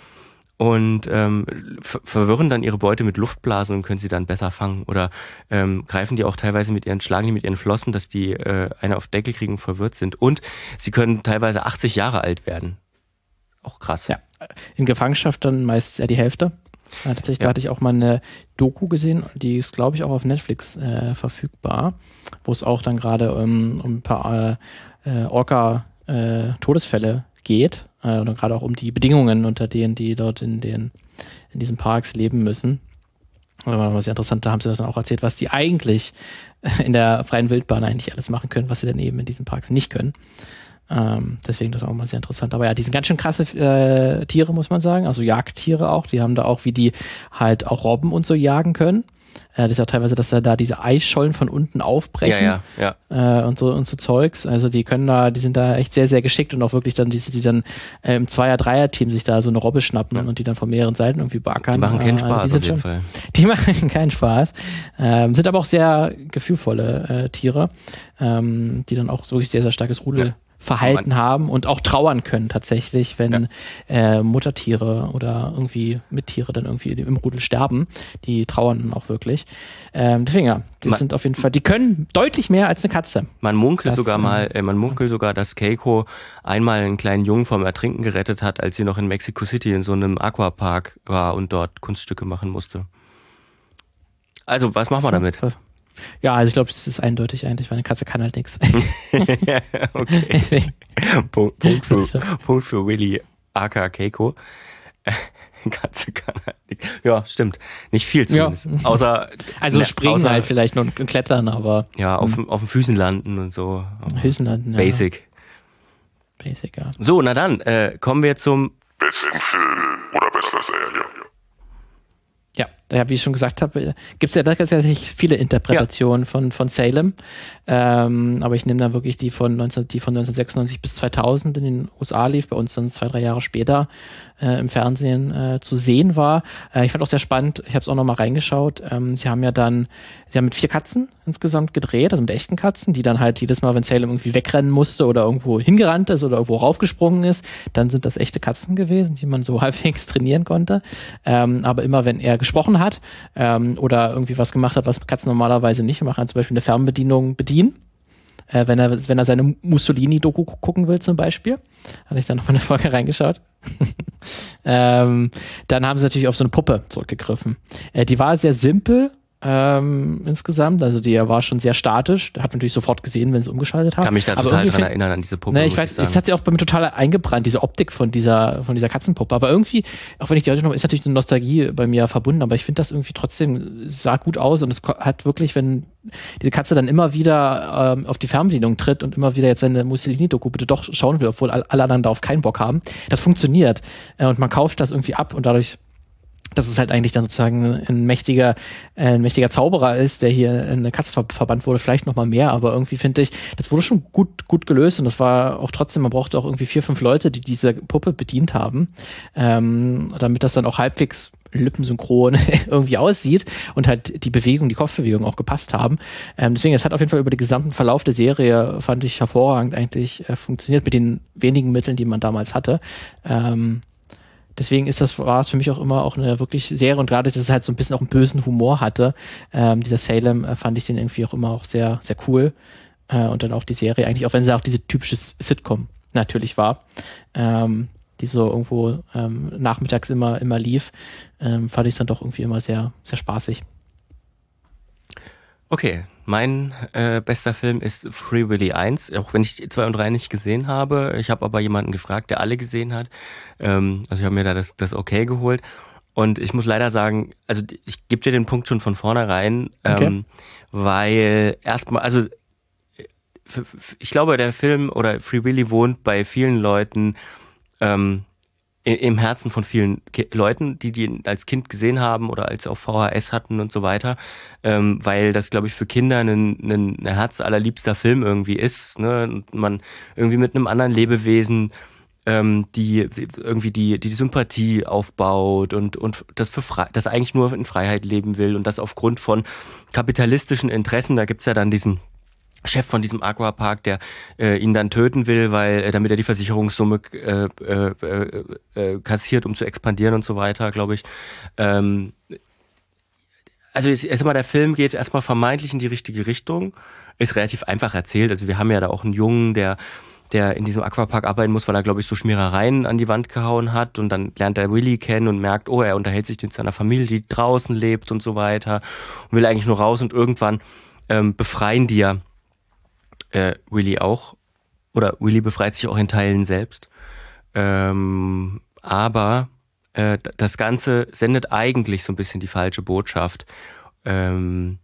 und ähm, ver verwirren dann ihre Beute mit Luftblasen und können sie dann besser fangen. Oder ähm, greifen die auch teilweise mit ihren, schlagen die mit ihren Flossen, dass die äh, eine auf Deckel kriegen und verwirrt sind. Und sie können teilweise 80 Jahre alt werden. Auch krass. Ja. In Gefangenschaft dann meist eher die Hälfte. Ja, tatsächlich, da Ja. hatte ich auch mal eine Doku gesehen, die ist, glaube ich, auch auf Netflix äh, verfügbar, wo es auch dann gerade ähm, um ein paar äh, äh, Orca-Todesfälle geht äh, und gerade auch um die Bedingungen, unter denen die dort in den in diesen Parks leben müssen. Und war sehr interessant, da haben sie das dann auch erzählt, was die eigentlich in der freien Wildbahn eigentlich alles machen können, was sie dann eben in diesen Parks nicht können. Ähm, deswegen das auch mal sehr interessant. Aber ja, die sind ganz schön krasse äh, Tiere, muss man sagen. Also Jagdtiere auch. Die haben da auch, wie die halt auch Robben und so jagen können. Äh, das ist ja teilweise, dass da, da diese Eisschollen von unten aufbrechen Ja, ja, ja. äh, und so und so Zeugs. Also die können da, die sind da echt sehr, sehr geschickt und auch wirklich dann, die, die dann äh, im Zweier-Dreier-Team sich da so eine Robbe schnappen und die dann von mehreren Seiten irgendwie beackern. Die machen keinen also Spaß die auf sind jeden schon, Fall. die machen keinen Spaß. Ähm, sind aber auch sehr gefühlvolle äh, Tiere, ähm, die dann auch so wirklich sehr, sehr starkes Rudelverhalten haben und auch trauern können tatsächlich, wenn äh, Muttertiere oder irgendwie Mittiere dann irgendwie im Rudel sterben. Die trauern dann auch wirklich. Ähm, deswegen ja, die Man- sind auf jeden Fall, die können deutlich mehr als eine Katze. Man munkelt Das, sogar ähm, mal, äh, man munkelt sogar, dass Keiko einmal einen kleinen Jungen vom Ertrinken gerettet hat, als sie noch in Mexico City in so einem Aquapark war und dort Kunststücke machen musste. Also, was machen wir damit? Was? Ja, also ich glaube, es ist eindeutig eigentlich, weil eine Katze kann halt nichts. okay. Punkt, Punkt, für, So. Punkt für Willy aka Keiko. Katze kann halt nichts. Ja, stimmt. Nicht viel Ja. zumindest. Außer Also ne, springen außer, halt vielleicht nur und klettern, aber Ja, auf, auf den Füßen landen und so. Höchsten ja. Basic. Basic, ja. So, na dann, äh, kommen wir zum Besten Film oder bester Serie. Ja, ja, wie ich schon gesagt habe, gibt es ja tatsächlich viele Interpretationen von, von Salem. Ähm, aber ich nehme dann wirklich die von, 19, die von 1996 bis 2000 in den USA lief, bei uns dann zwei, drei Jahre später äh, im Fernsehen äh, zu sehen war. Äh, ich fand auch sehr spannend, ich habe es auch noch mal reingeschaut. Ähm, sie haben ja dann, sie haben mit vier Katzen insgesamt gedreht, also mit echten Katzen, die dann halt jedes Mal, wenn Salem irgendwie wegrennen musste oder irgendwo hingerannt ist oder irgendwo raufgesprungen ist, dann sind das echte Katzen gewesen, die man so halbwegs trainieren konnte. Ähm, aber immer, wenn er gesprochen hat ähm, oder irgendwie was gemacht hat, was Katzen normalerweise nicht machen, zum Beispiel eine Fernbedienung bedienen, äh, wenn er wenn er seine Mussolini-Doku gu- gucken will zum Beispiel, hatte ich dann noch mal eine Folge reingeschaut. ähm, dann haben sie natürlich auf so eine Puppe zurückgegriffen. Äh, die war sehr simpel ähm, insgesamt, also die war schon sehr statisch. Hat natürlich sofort gesehen, wenn sie umgeschaltet haben. kann mich da Aber total dran erinnern an diese Puppe. Ne, ich weiß, es hat sich auch bei mir total eingebrannt, diese Optik von dieser, von dieser Katzenpuppe. Aber irgendwie, auch wenn ich die heute noch, ist natürlich eine Nostalgie bei mir verbunden, aber ich finde das irgendwie trotzdem, es sah gut aus und es hat wirklich, wenn diese Katze dann immer wieder ähm, auf die Fernbedienung tritt und immer wieder jetzt seine Mussolini-Doku bitte doch schauen will, obwohl all- alle anderen darauf keinen Bock haben, das funktioniert. Äh, und man kauft das irgendwie ab und dadurch dass es halt eigentlich dann sozusagen ein mächtiger, äh, ein mächtiger Zauberer ist, der hier in eine Katze ver verbannt wurde, vielleicht noch mal mehr, aber irgendwie finde ich, das wurde schon gut, gut gelöst und das war auch trotzdem, man brauchte auch irgendwie vier, fünf Leute, die diese Puppe bedient haben, ähm, damit das dann auch halbwegs lippensynchron irgendwie aussieht und halt die Bewegung, die Kopfbewegung auch gepasst haben. Ähm, deswegen, es hat auf jeden Fall über den gesamten Verlauf der Serie, fand ich hervorragend eigentlich äh, funktioniert mit den wenigen Mitteln, die man damals hatte. Ähm, deswegen ist das, war es für mich auch immer auch eine wirklich Serie und gerade, dass es halt so ein bisschen auch einen bösen Humor hatte. Ähm, dieser Salem äh, fand ich den irgendwie auch immer auch sehr, sehr cool. Äh, und dann auch die Serie eigentlich, auch wenn sie auch diese typische Sitcom natürlich war, ähm, die so irgendwo ähm, nachmittags immer, immer lief, ähm, fand ich dann doch irgendwie immer sehr, sehr spaßig. Okay, mein äh, bester Film ist Free Willy 1, auch wenn ich 2 und 3 nicht gesehen habe. Ich habe aber jemanden gefragt, der alle gesehen hat. Ähm, also ich habe mir da das, das Okay geholt. Und ich muss leider sagen, also ich gebe dir den Punkt schon von vornherein, Okay. ähm, weil erstmal, also f- ich glaube, der Film oder Free Willy wohnt bei vielen Leuten ähm, im Herzen von vielen Leuten, die die als Kind gesehen haben oder als auf VHS hatten und so weiter, ähm, weil das, glaube ich, für Kinder ein, ein, ein Herz allerliebster Film irgendwie ist. Ne? Und man irgendwie mit einem anderen Lebewesen ähm, die irgendwie die, die Sympathie aufbaut und, und das, für frei, das eigentlich nur in Freiheit leben will und das aufgrund von kapitalistischen Interessen, da gibt's ja dann diesen Chef von diesem Aquapark, der äh, ihn dann töten will, weil äh, damit er die Versicherungssumme äh, äh, äh, äh, kassiert, um zu expandieren und so weiter, glaube ich. Ähm, also erstmal der Film geht erstmal vermeintlich in die richtige Richtung, ist relativ einfach erzählt. Also wir haben ja da auch einen Jungen, der der in diesem Aquapark arbeiten muss, weil er, glaube ich, so Schmierereien an die Wand gehauen hat. Und dann lernt er Willy kennen und merkt, oh, er unterhält sich mit seiner Familie, die draußen lebt und so weiter. Und will eigentlich nur raus. Und irgendwann ähm, befreien die ja äh, Willy auch. Oder Willy befreit sich auch in Teilen selbst. Ähm, aber äh, das Ganze sendet eigentlich so ein bisschen die falsche Botschaft. Ähm,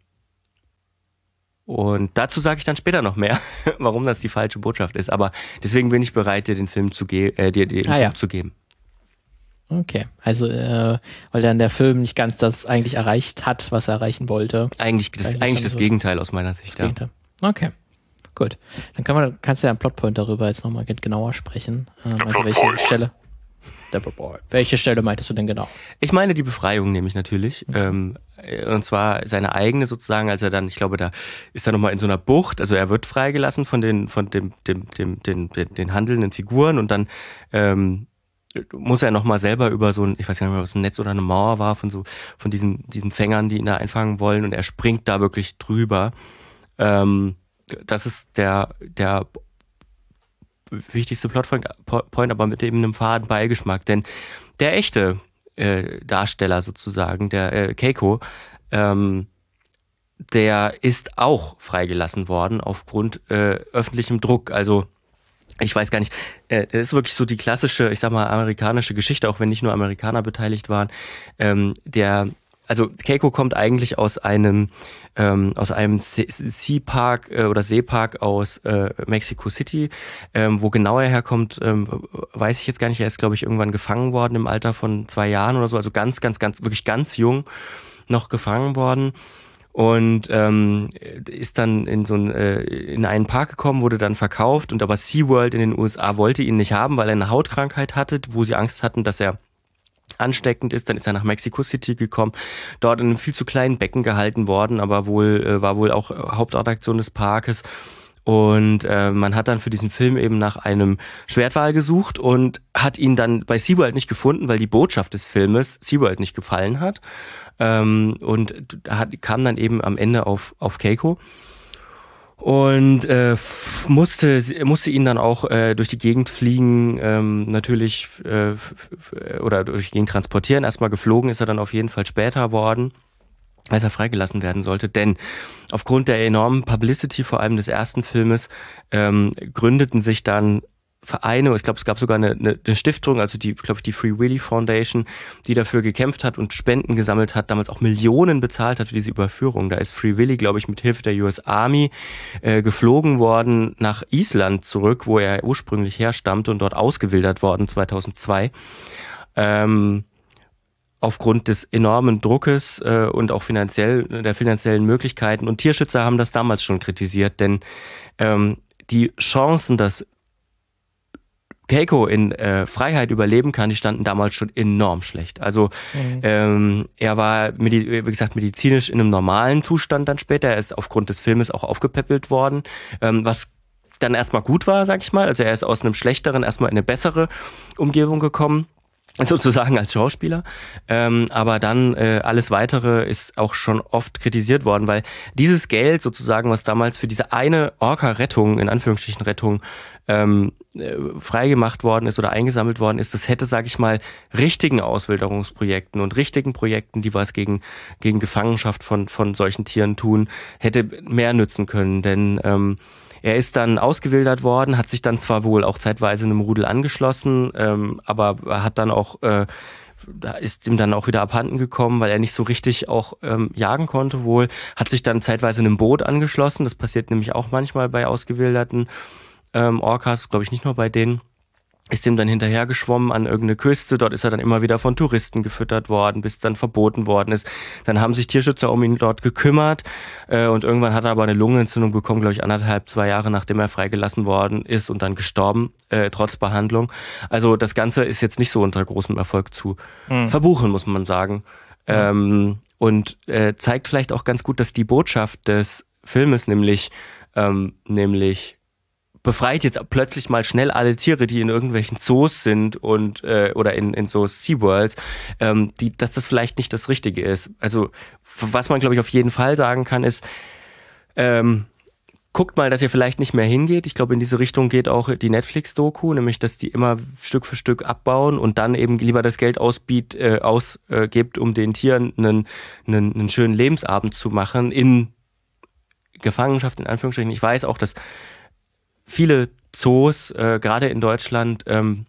und dazu sage ich dann später noch mehr, warum das die falsche Botschaft ist. Aber deswegen bin ich bereit, dir den Film zu, ge äh, dir, dir ah, ja. zu geben. Okay, also äh, weil dann der Film nicht ganz das eigentlich erreicht hat, was er erreichen wollte. Eigentlich das, eigentlich, das so Gegenteil aus meiner Sicht. Ja. Okay, gut. Dann kann man, kannst du ja einen Plotpoint darüber jetzt nochmal genauer sprechen. Ähm, also welche Stelle? Welche Stelle meintest du denn genau? Ich meine die Befreiung nämlich natürlich. Mhm. Ähm, und zwar seine eigene sozusagen, als er dann, ich glaube, da ist er nochmal in so einer Bucht, also er wird freigelassen von den, von dem, dem, dem, den, den, den handelnden Figuren und dann ähm, muss er nochmal selber über so ein, ich weiß gar nicht mehr, was ein Netz oder eine Mauer war, von so, von diesen, diesen Fängern, die ihn da einfangen wollen und er springt da wirklich drüber. Ähm, das ist der, der wichtigste Plotpoint, aber mit eben einem faden Beigeschmack. Denn der echte äh, Darsteller sozusagen, der äh, Keiko, ähm, der ist auch freigelassen worden aufgrund äh, öffentlichem Druck. Also ich weiß gar nicht, äh, es ist wirklich so die klassische, ich sag mal, amerikanische Geschichte, auch wenn nicht nur Amerikaner beteiligt waren. Ähm, der also Keiko kommt eigentlich aus einem ähm, aus einem Seapark äh, oder Seepark aus äh, Mexico City, ähm, wo genau er herkommt, ähm, weiß ich jetzt gar nicht. Er ist glaube ich irgendwann gefangen worden im Alter von zwei Jahren oder so, also ganz, ganz, ganz, wirklich ganz jung noch gefangen worden. Und ähm, ist dann in so ein, äh, in einen Park gekommen, wurde dann verkauft. Und aber SeaWorld in den USA wollte ihn nicht haben, weil er eine Hautkrankheit hatte, wo sie Angst hatten, dass er ansteckend ist. Dann ist er nach Mexico City gekommen, dort in einem viel zu kleinen Becken gehalten worden, aber wohl äh, war wohl auch äh, Hauptattraktion des Parkes. Und äh, man hat dann für diesen Film eben nach einem Schwertwal gesucht und hat ihn dann bei SeaWorld nicht gefunden, weil die Botschaft des Filmes SeaWorld nicht gefallen hat. Ähm, und hat, kam dann eben am Ende auf, auf Keiko und äh, musste musste ihn dann auch äh, durch die Gegend fliegen ähm, natürlich äh, oder durch die Gegend transportieren. Erstmal geflogen ist er dann auf jeden Fall später worden als er freigelassen werden sollte. Denn aufgrund der enormen Publicity vor allem des ersten Filmes ähm, gründeten sich dann Vereine, ich glaube, es gab sogar eine, eine, Stiftung, also die, glaube ich, die Free Willy Foundation, die dafür gekämpft hat und Spenden gesammelt hat, damals auch Millionen bezahlt hat für diese Überführung. Da ist Free Willy, glaube ich, mit Hilfe der US Army äh, geflogen worden nach Island zurück, wo er ursprünglich herstammte und dort ausgewildert worden 2002. Ähm, aufgrund des enormen Druckes äh, und auch finanziell der finanziellen Möglichkeiten. Und Tierschützer haben das damals schon kritisiert, denn ähm, die Chancen, dass Keiko in äh, Freiheit überleben kann, die standen damals schon enorm schlecht. Also mhm. ähm, er war, wie gesagt, medizinisch in einem normalen Zustand dann später. Er ist aufgrund des Filmes auch aufgepäppelt worden, ähm, was dann erstmal gut war, sag ich mal. Also er ist aus einem schlechteren erstmal in eine bessere Umgebung gekommen sozusagen als Schauspieler. Ähm, aber dann äh, alles weitere ist auch schon oft kritisiert worden, weil dieses Geld sozusagen, was damals für diese eine Orca-Rettung, in Anführungsstrichen Rettung, ähm, äh, freigemacht worden ist oder eingesammelt worden ist, das hätte, sage ich mal, richtigen Auswilderungsprojekten und richtigen Projekten, die was gegen, gegen Gefangenschaft von, von solchen Tieren tun, hätte mehr nützen können. Denn ähm, er ist dann ausgewildert worden, hat sich dann zwar wohl auch zeitweise einem Rudel angeschlossen, ähm, aber hat dann auch äh, ist ihm dann auch wieder abhanden gekommen, weil er nicht so richtig auch ähm, jagen konnte wohl, hat sich dann zeitweise einem Boot angeschlossen, das passiert nämlich auch manchmal bei ausgewilderten ähm, Orcas, glaube ich nicht nur bei denen. Ist dem dann hinterher geschwommen an irgendeine Küste. Dort ist er dann immer wieder von Touristen gefüttert worden, bis dann verboten worden ist. Dann haben sich Tierschützer um ihn dort gekümmert äh, und irgendwann hat er aber eine Lungenentzündung bekommen, glaube ich, anderthalb, zwei Jahre nachdem er freigelassen worden ist und dann gestorben, äh, trotz Behandlung. Also das Ganze ist jetzt nicht so unter großem Erfolg zu mhm. verbuchen, muss man sagen. Ähm, und äh, zeigt vielleicht auch ganz gut, dass die Botschaft des Filmes, nämlich, ähm, nämlich befreit jetzt plötzlich mal schnell alle Tiere, die in irgendwelchen Zoos sind und äh, oder in, in so SeaWorlds, ähm, die, dass das vielleicht nicht das Richtige ist. Also was man, glaube ich, auf jeden Fall sagen kann, ist, ähm, guckt mal, dass ihr vielleicht nicht mehr hingeht. Ich glaube, in diese Richtung geht auch die Netflix-Doku, nämlich, dass die immer Stück für Stück abbauen und dann eben lieber das Geld ausbiet, äh, ausgibt, um den Tieren einen, einen, einen schönen Lebensabend zu machen in Gefangenschaft, in Anführungsstrichen. Ich weiß auch, dass viele Zoos, äh, gerade in Deutschland, ähm,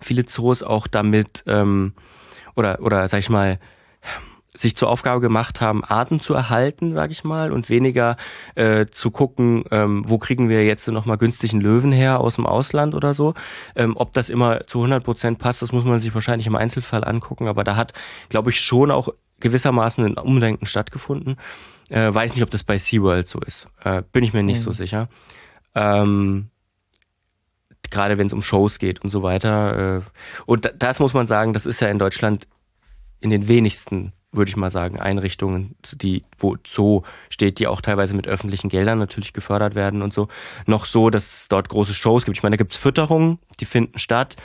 viele Zoos auch damit ähm, oder, oder sag ich mal, sich zur Aufgabe gemacht haben, Arten zu erhalten, sag ich mal, und weniger äh, zu gucken, ähm, wo kriegen wir jetzt nochmal günstigen Löwen her aus dem Ausland oder so. Ähm, ob das immer zu 100 Prozent passt, das muss man sich wahrscheinlich im Einzelfall angucken, aber da hat, glaube ich, schon auch gewissermaßen ein Umdenken stattgefunden. Äh, weiß nicht, ob das bei SeaWorld so ist. Äh, bin ich mir nicht mhm. so sicher. Ähm, gerade wenn es um Shows geht und so weiter. Äh, und das muss man sagen, das ist ja in Deutschland in den wenigsten, würde ich mal sagen, Einrichtungen, die, wo Zoo steht, die auch teilweise mit öffentlichen Geldern natürlich gefördert werden und so, noch so, dass es dort große Shows gibt. Ich meine, da gibt es Fütterungen, die finden statt.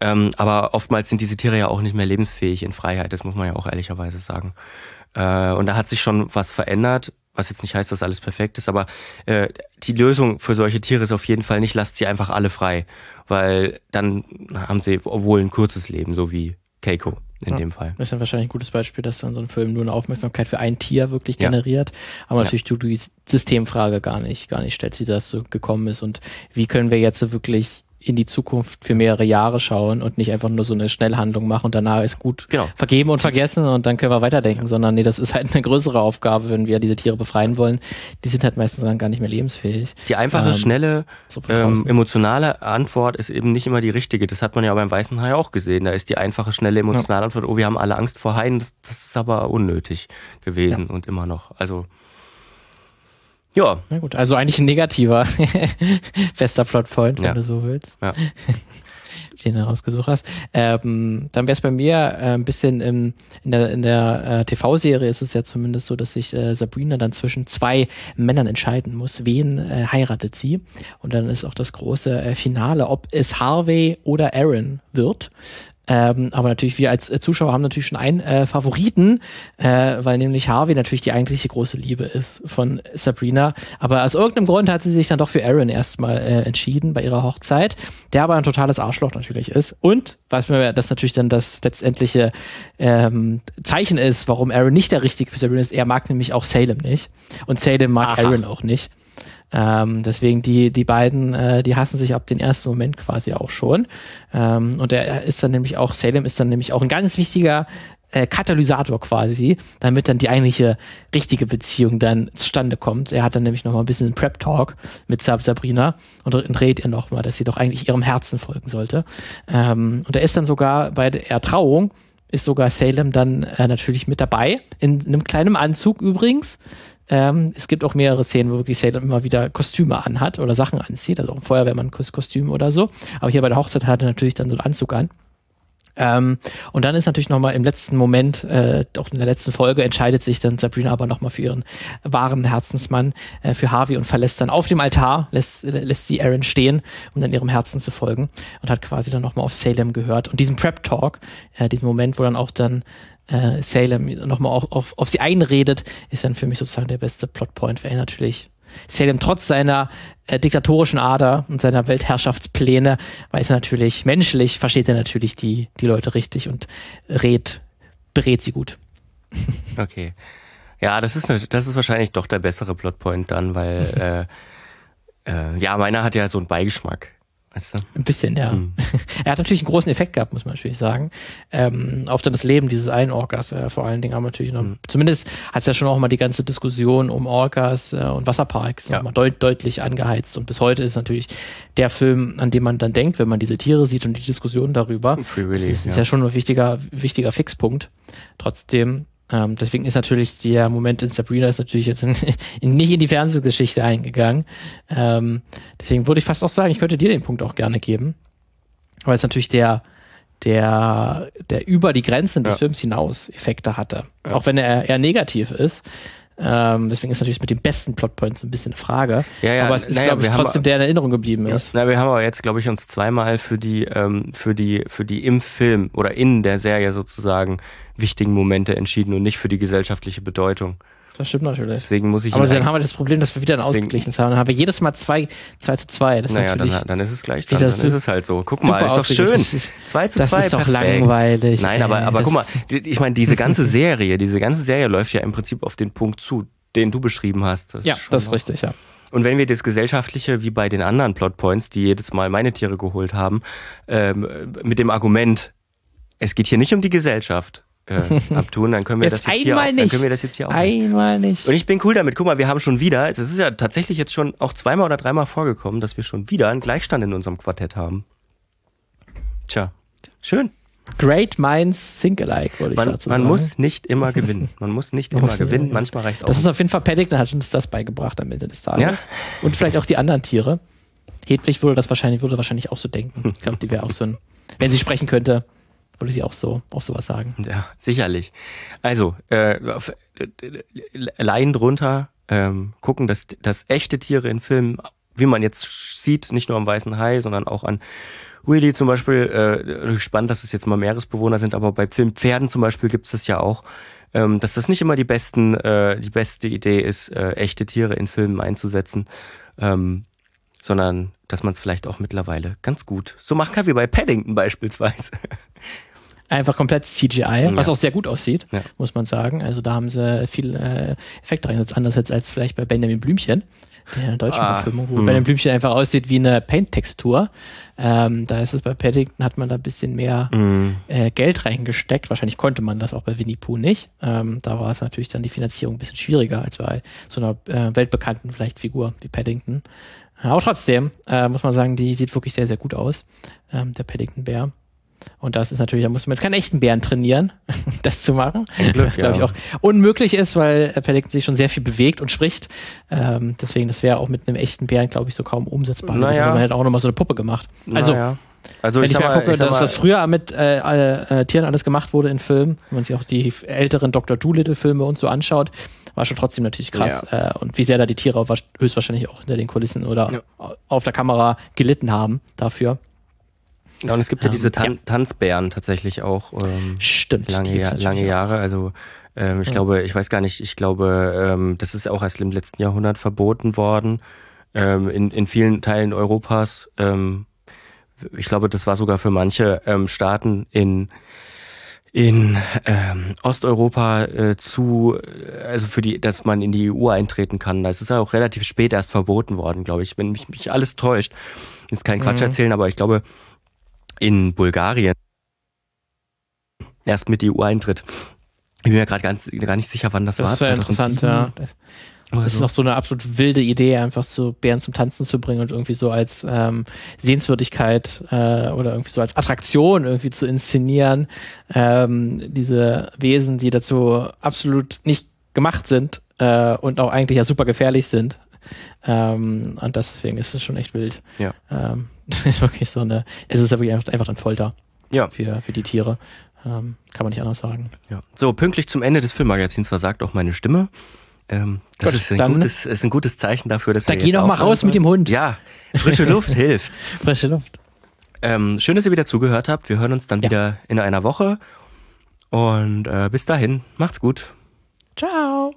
Ähm, aber oftmals sind diese Tiere ja auch nicht mehr lebensfähig in Freiheit, das muss man ja auch ehrlicherweise sagen. Äh, und da hat sich schon was verändert was jetzt nicht heißt, dass alles perfekt ist, aber äh, die Lösung für solche Tiere ist auf jeden Fall nicht, lasst sie einfach alle frei, weil dann haben sie wohl ein kurzes Leben, so wie Keiko in ja, dem Fall. Das ist dann wahrscheinlich ein gutes Beispiel, dass dann so ein Film nur eine Aufmerksamkeit für ein Tier wirklich generiert, ja. aber natürlich ja. du die Systemfrage gar nicht, gar nicht stellst, wie das so gekommen ist und wie können wir jetzt wirklich in die Zukunft für mehrere Jahre schauen und nicht einfach nur so eine Schnellhandlung machen und danach ist gut genau. vergeben und vergessen und dann können wir weiterdenken, ja. sondern nee, das ist halt eine größere Aufgabe, wenn wir diese Tiere befreien wollen. Die sind halt meistens dann gar nicht mehr lebensfähig. Die einfache, ähm, schnelle, so ähm, emotionale Antwort ist eben nicht immer die richtige. Das hat man ja beim Weißen Hai auch gesehen. Da ist die einfache, schnelle, emotionale ja. Antwort, oh, wir haben alle Angst vor Haien. Das, das ist aber unnötig gewesen ja. und immer noch. Also ja. Na gut, also eigentlich ein negativer bester Plotpoint, wenn ja. du so willst. Ja. den du rausgesucht hast. Ähm, dann wäre es bei mir äh, ein bisschen im, in der, in der äh, TV-Serie ist es ja zumindest so, dass sich äh, Sabrina dann zwischen zwei Männern entscheiden muss, wen äh, heiratet sie. Und dann ist auch das große äh, Finale, ob es Harvey oder Aaron wird. Ähm, aber natürlich, wir als äh, Zuschauer haben natürlich schon einen äh, Favoriten, äh, weil nämlich Harvey natürlich die eigentliche große Liebe ist von Sabrina. Aber aus irgendeinem Grund hat sie sich dann doch für Aaron erstmal äh, entschieden bei ihrer Hochzeit, der aber ein totales Arschloch natürlich ist. Und was mir das natürlich dann das letztendliche ähm, Zeichen ist, warum Aaron nicht der richtige für Sabrina ist. Er mag nämlich auch Salem nicht. Und Salem mag Aha. Aaron auch nicht. Ähm, deswegen die, die beiden, äh, die hassen sich ab den ersten Moment quasi auch schon. Ähm, und er ist dann nämlich auch, Salem ist dann nämlich auch ein ganz wichtiger äh, Katalysator quasi, damit dann die eigentliche richtige Beziehung dann zustande kommt. Er hat dann nämlich nochmal ein bisschen Prep-Talk mit Sab Sabrina und dreht ihr nochmal, dass sie doch eigentlich ihrem Herzen folgen sollte. Ähm, und er ist dann sogar bei der Ertrauung, ist sogar Salem dann äh, natürlich mit dabei, in einem kleinen Anzug übrigens, ähm, es gibt auch mehrere Szenen, wo wirklich Salem immer wieder Kostüme anhat oder Sachen anzieht, also auch ein Feuerwehrmann-Kostüm oder so. Aber hier bei der Hochzeit hat er natürlich dann so einen Anzug an. Ähm, und dann ist natürlich nochmal im letzten Moment, äh, auch in der letzten Folge, entscheidet sich dann Sabrina aber nochmal für ihren wahren Herzensmann, äh, für Harvey und verlässt dann auf dem Altar, lässt, lässt sie Aaron stehen, um dann ihrem Herzen zu folgen und hat quasi dann nochmal auf Salem gehört. Und diesen Prep-Talk, äh, diesen Moment, wo dann auch dann äh, Salem nochmal auf, auf, auf sie einredet, ist dann für mich sozusagen der beste Plotpoint, weil er natürlich Salem trotz seiner äh, diktatorischen Ader und seiner Weltherrschaftspläne weiß er natürlich, menschlich versteht er natürlich die, die Leute richtig und rät, berät sie gut. Okay. Ja, das ist, das ist wahrscheinlich doch der bessere Plotpoint dann, weil äh, äh, ja, meiner hat ja so einen Beigeschmack. Weißt du? Ein bisschen, ja. Hm. Er hat natürlich einen großen Effekt gehabt, muss man natürlich sagen. Ähm, auf dann das Leben dieses einen Orcas. Äh, vor allen Dingen haben natürlich noch, Hm. zumindest hat es ja schon auch mal die ganze Diskussion um Orcas äh, und Wasserparks Ja. nochmal deut deutlich angeheizt. Und bis heute ist natürlich der Film, an den man dann denkt, wenn man diese Tiere sieht und die Diskussion darüber. Free Das Willy, ist, ist ja. ja schon ein wichtiger, wichtiger Fixpunkt. Trotzdem, ähm, deswegen ist natürlich der Moment in Sabrina ist natürlich jetzt in, in, nicht in die Fernsehgeschichte eingegangen. Ähm, deswegen würde ich fast auch sagen, ich könnte dir den Punkt auch gerne geben. Weil es natürlich der, der, der über die Grenzen des Ja. Films hinaus Effekte hatte. Ja. Auch wenn er eher negativ ist. Ähm, deswegen ist natürlich mit dem besten Plotpoint so ein bisschen eine Frage. Ja, ja, Aber es ist, naja, glaube ich, wir haben- trotzdem der in Erinnerung geblieben Ja. ist. Na, wir haben aber jetzt, glaube ich, uns zweimal für die, ähm, für die, für die im Film oder in der Serie sozusagen wichtigen Momente entschieden und nicht für die gesellschaftliche Bedeutung. Das stimmt natürlich. Deswegen muss ich Aber dann haben wir das Problem, dass wir wieder ein ausgeglichenes haben. Dann haben wir jedes Mal zwei, zwei zu zwei. Das ist naja, natürlich dann, dann ist es gleich dran. Dann das ist es halt so. Guck mal, ist doch schön. Das ist- 2 zu das 2, ist doch perfekt. langweilig. Nein, aber, ey. aber Das guck mal, ist- ich meine, diese ganze Serie, diese ganze Serie läuft ja im Prinzip auf den Punkt zu, den du beschrieben hast. Ja, schon das ist richtig, ja. Und wenn wir das Gesellschaftliche, wie bei den anderen Plotpoints, die jedes Mal meine Tiere geholt haben, ähm, mit dem Argument, es geht hier nicht um die Gesellschaft äh, abtun, dann können wir Jetzt das jetzt hier auch, einmal dann nicht. können wir das jetzt hier auch nicht. Einmal nicht. Und ich bin cool damit. Guck mal, wir haben schon wieder, es ist ja tatsächlich jetzt schon auch zweimal oder dreimal vorgekommen, dass wir schon wieder einen Gleichstand in unserem Quartett haben. Tja, schön. Great Minds Think Alike, würde ich Man, dazu man sagen. muss nicht immer gewinnen. Man muss nicht Man immer nicht gewinnen. Manchmal reicht auch. Das ist auf jeden Fall Paddington hat uns das beigebracht am Ende des Tages. Ja. Und vielleicht auch die anderen Tiere. Hedwig würde das wahrscheinlich, würde wahrscheinlich auch so denken. Ich glaube, die wäre auch so ein, wenn sie sprechen könnte, würde sie auch so, auch sowas sagen. Ja, sicherlich. Also, äh, äh, Laien drunter, ähm, gucken, dass, dass echte Tiere in Filmen, wie man jetzt sieht, nicht nur am Weißen Hai, sondern auch an Willy zum Beispiel, äh, spannend, dass es jetzt mal Meeresbewohner sind, aber bei Filmpferden zum Beispiel gibt es das ja auch, ähm, dass das nicht immer die besten, äh, die beste Idee ist, äh, echte Tiere in Filmen einzusetzen, ähm, sondern dass man es vielleicht auch mittlerweile ganz gut so machen kann, wie bei Paddington beispielsweise. Einfach komplett CGI, was Ja. auch sehr gut aussieht, Ja. muss man sagen. Also da haben sie viel äh, Effekt reingesetzt, anders jetzt als vielleicht bei Benjamin Blümchen, der deutschen Ah, Verfilmung, wo hm. Benjamin Blümchen einfach aussieht wie eine Paint-Textur. Ähm, da ist es bei Paddington, hat man da ein bisschen mehr Mm. äh, Geld reingesteckt. Wahrscheinlich konnte man das auch bei Winnie Pooh nicht. Ähm, da war es natürlich dann die Finanzierung ein bisschen schwieriger als bei so einer äh, weltbekannten vielleicht Figur wie Paddington. Aber trotzdem äh, muss man sagen, die sieht wirklich sehr, sehr gut aus, ähm, der Paddington-Bär. Und das ist natürlich, da muss man jetzt keinen echten Bären trainieren, das zu machen. Glück, was, glaube ich, ja. auch unmöglich ist, weil Paddington sich schon sehr viel bewegt und spricht. Ähm, deswegen, das wäre auch mit einem echten Bären, glaube ich, so kaum umsetzbar. Naja. sondern Man hätte auch nochmal so eine Puppe gemacht. Also, naja. also wenn ich ich mal, angucke, ich das, was früher mit äh, äh, äh, Tieren alles gemacht wurde in Filmen, wenn man sich auch die älteren Dr. Doolittle-Filme und so anschaut, war schon trotzdem natürlich krass. Äh, und wie sehr da die Tiere höchstwahrscheinlich auch hinter den Kulissen oder auf der Kamera gelitten haben dafür. Ja, und es gibt ja Ähm, diese Tan ja. Tanzbären tatsächlich auch ähm, Stimmt. lange, natürlich lange. Jahre. Also ähm, ich Ja. glaube, ich weiß gar nicht, ich glaube, ähm, das ist auch erst im letzten Jahrhundert verboten worden ähm, in, in vielen Teilen Europas. Ähm, ich glaube, das war sogar für manche ähm, Staaten in in ähm, Osteuropa äh, zu, also für die, dass man in die EU eintreten kann. Das ist ja auch relativ spät erst verboten worden, glaube ich. Wenn mich, mich alles täuscht, jetzt kein Quatsch Mhm. erzählen, aber ich glaube, in Bulgarien erst mit EU eintritt. Ich bin mir gerade ganz gar nicht sicher, wann das, war. Das wäre interessant, 2007 ja. Das, das ist so. noch so eine absolut wilde Idee, einfach so Bären zum Tanzen zu bringen und irgendwie so als ähm, Sehenswürdigkeit äh, oder irgendwie so als Attraktion irgendwie zu inszenieren. Ähm, diese Wesen, die dazu absolut nicht gemacht sind äh, und auch eigentlich ja super gefährlich sind. Ähm, und deswegen ist es schon echt wild. Ja. Ähm, das ist wirklich so eine, es ist ja wirklich einfach, einfach ein Folter Ja. für, für die Tiere. Ähm, kann man nicht anders sagen. Ja. So, pünktlich zum Ende des Filmmagazins versagt auch meine Stimme. Ähm, das Gut, ist, ein dann- gutes, ist ein gutes Zeichen dafür, dass Da wir geh jetzt doch mal raus mit dem Hund. Ja, frische Luft hilft. Frische Luft. Ähm, schön, dass ihr wieder zugehört habt. Wir hören uns dann Ja. wieder in einer Woche. Und äh, bis dahin, macht's gut. Ciao.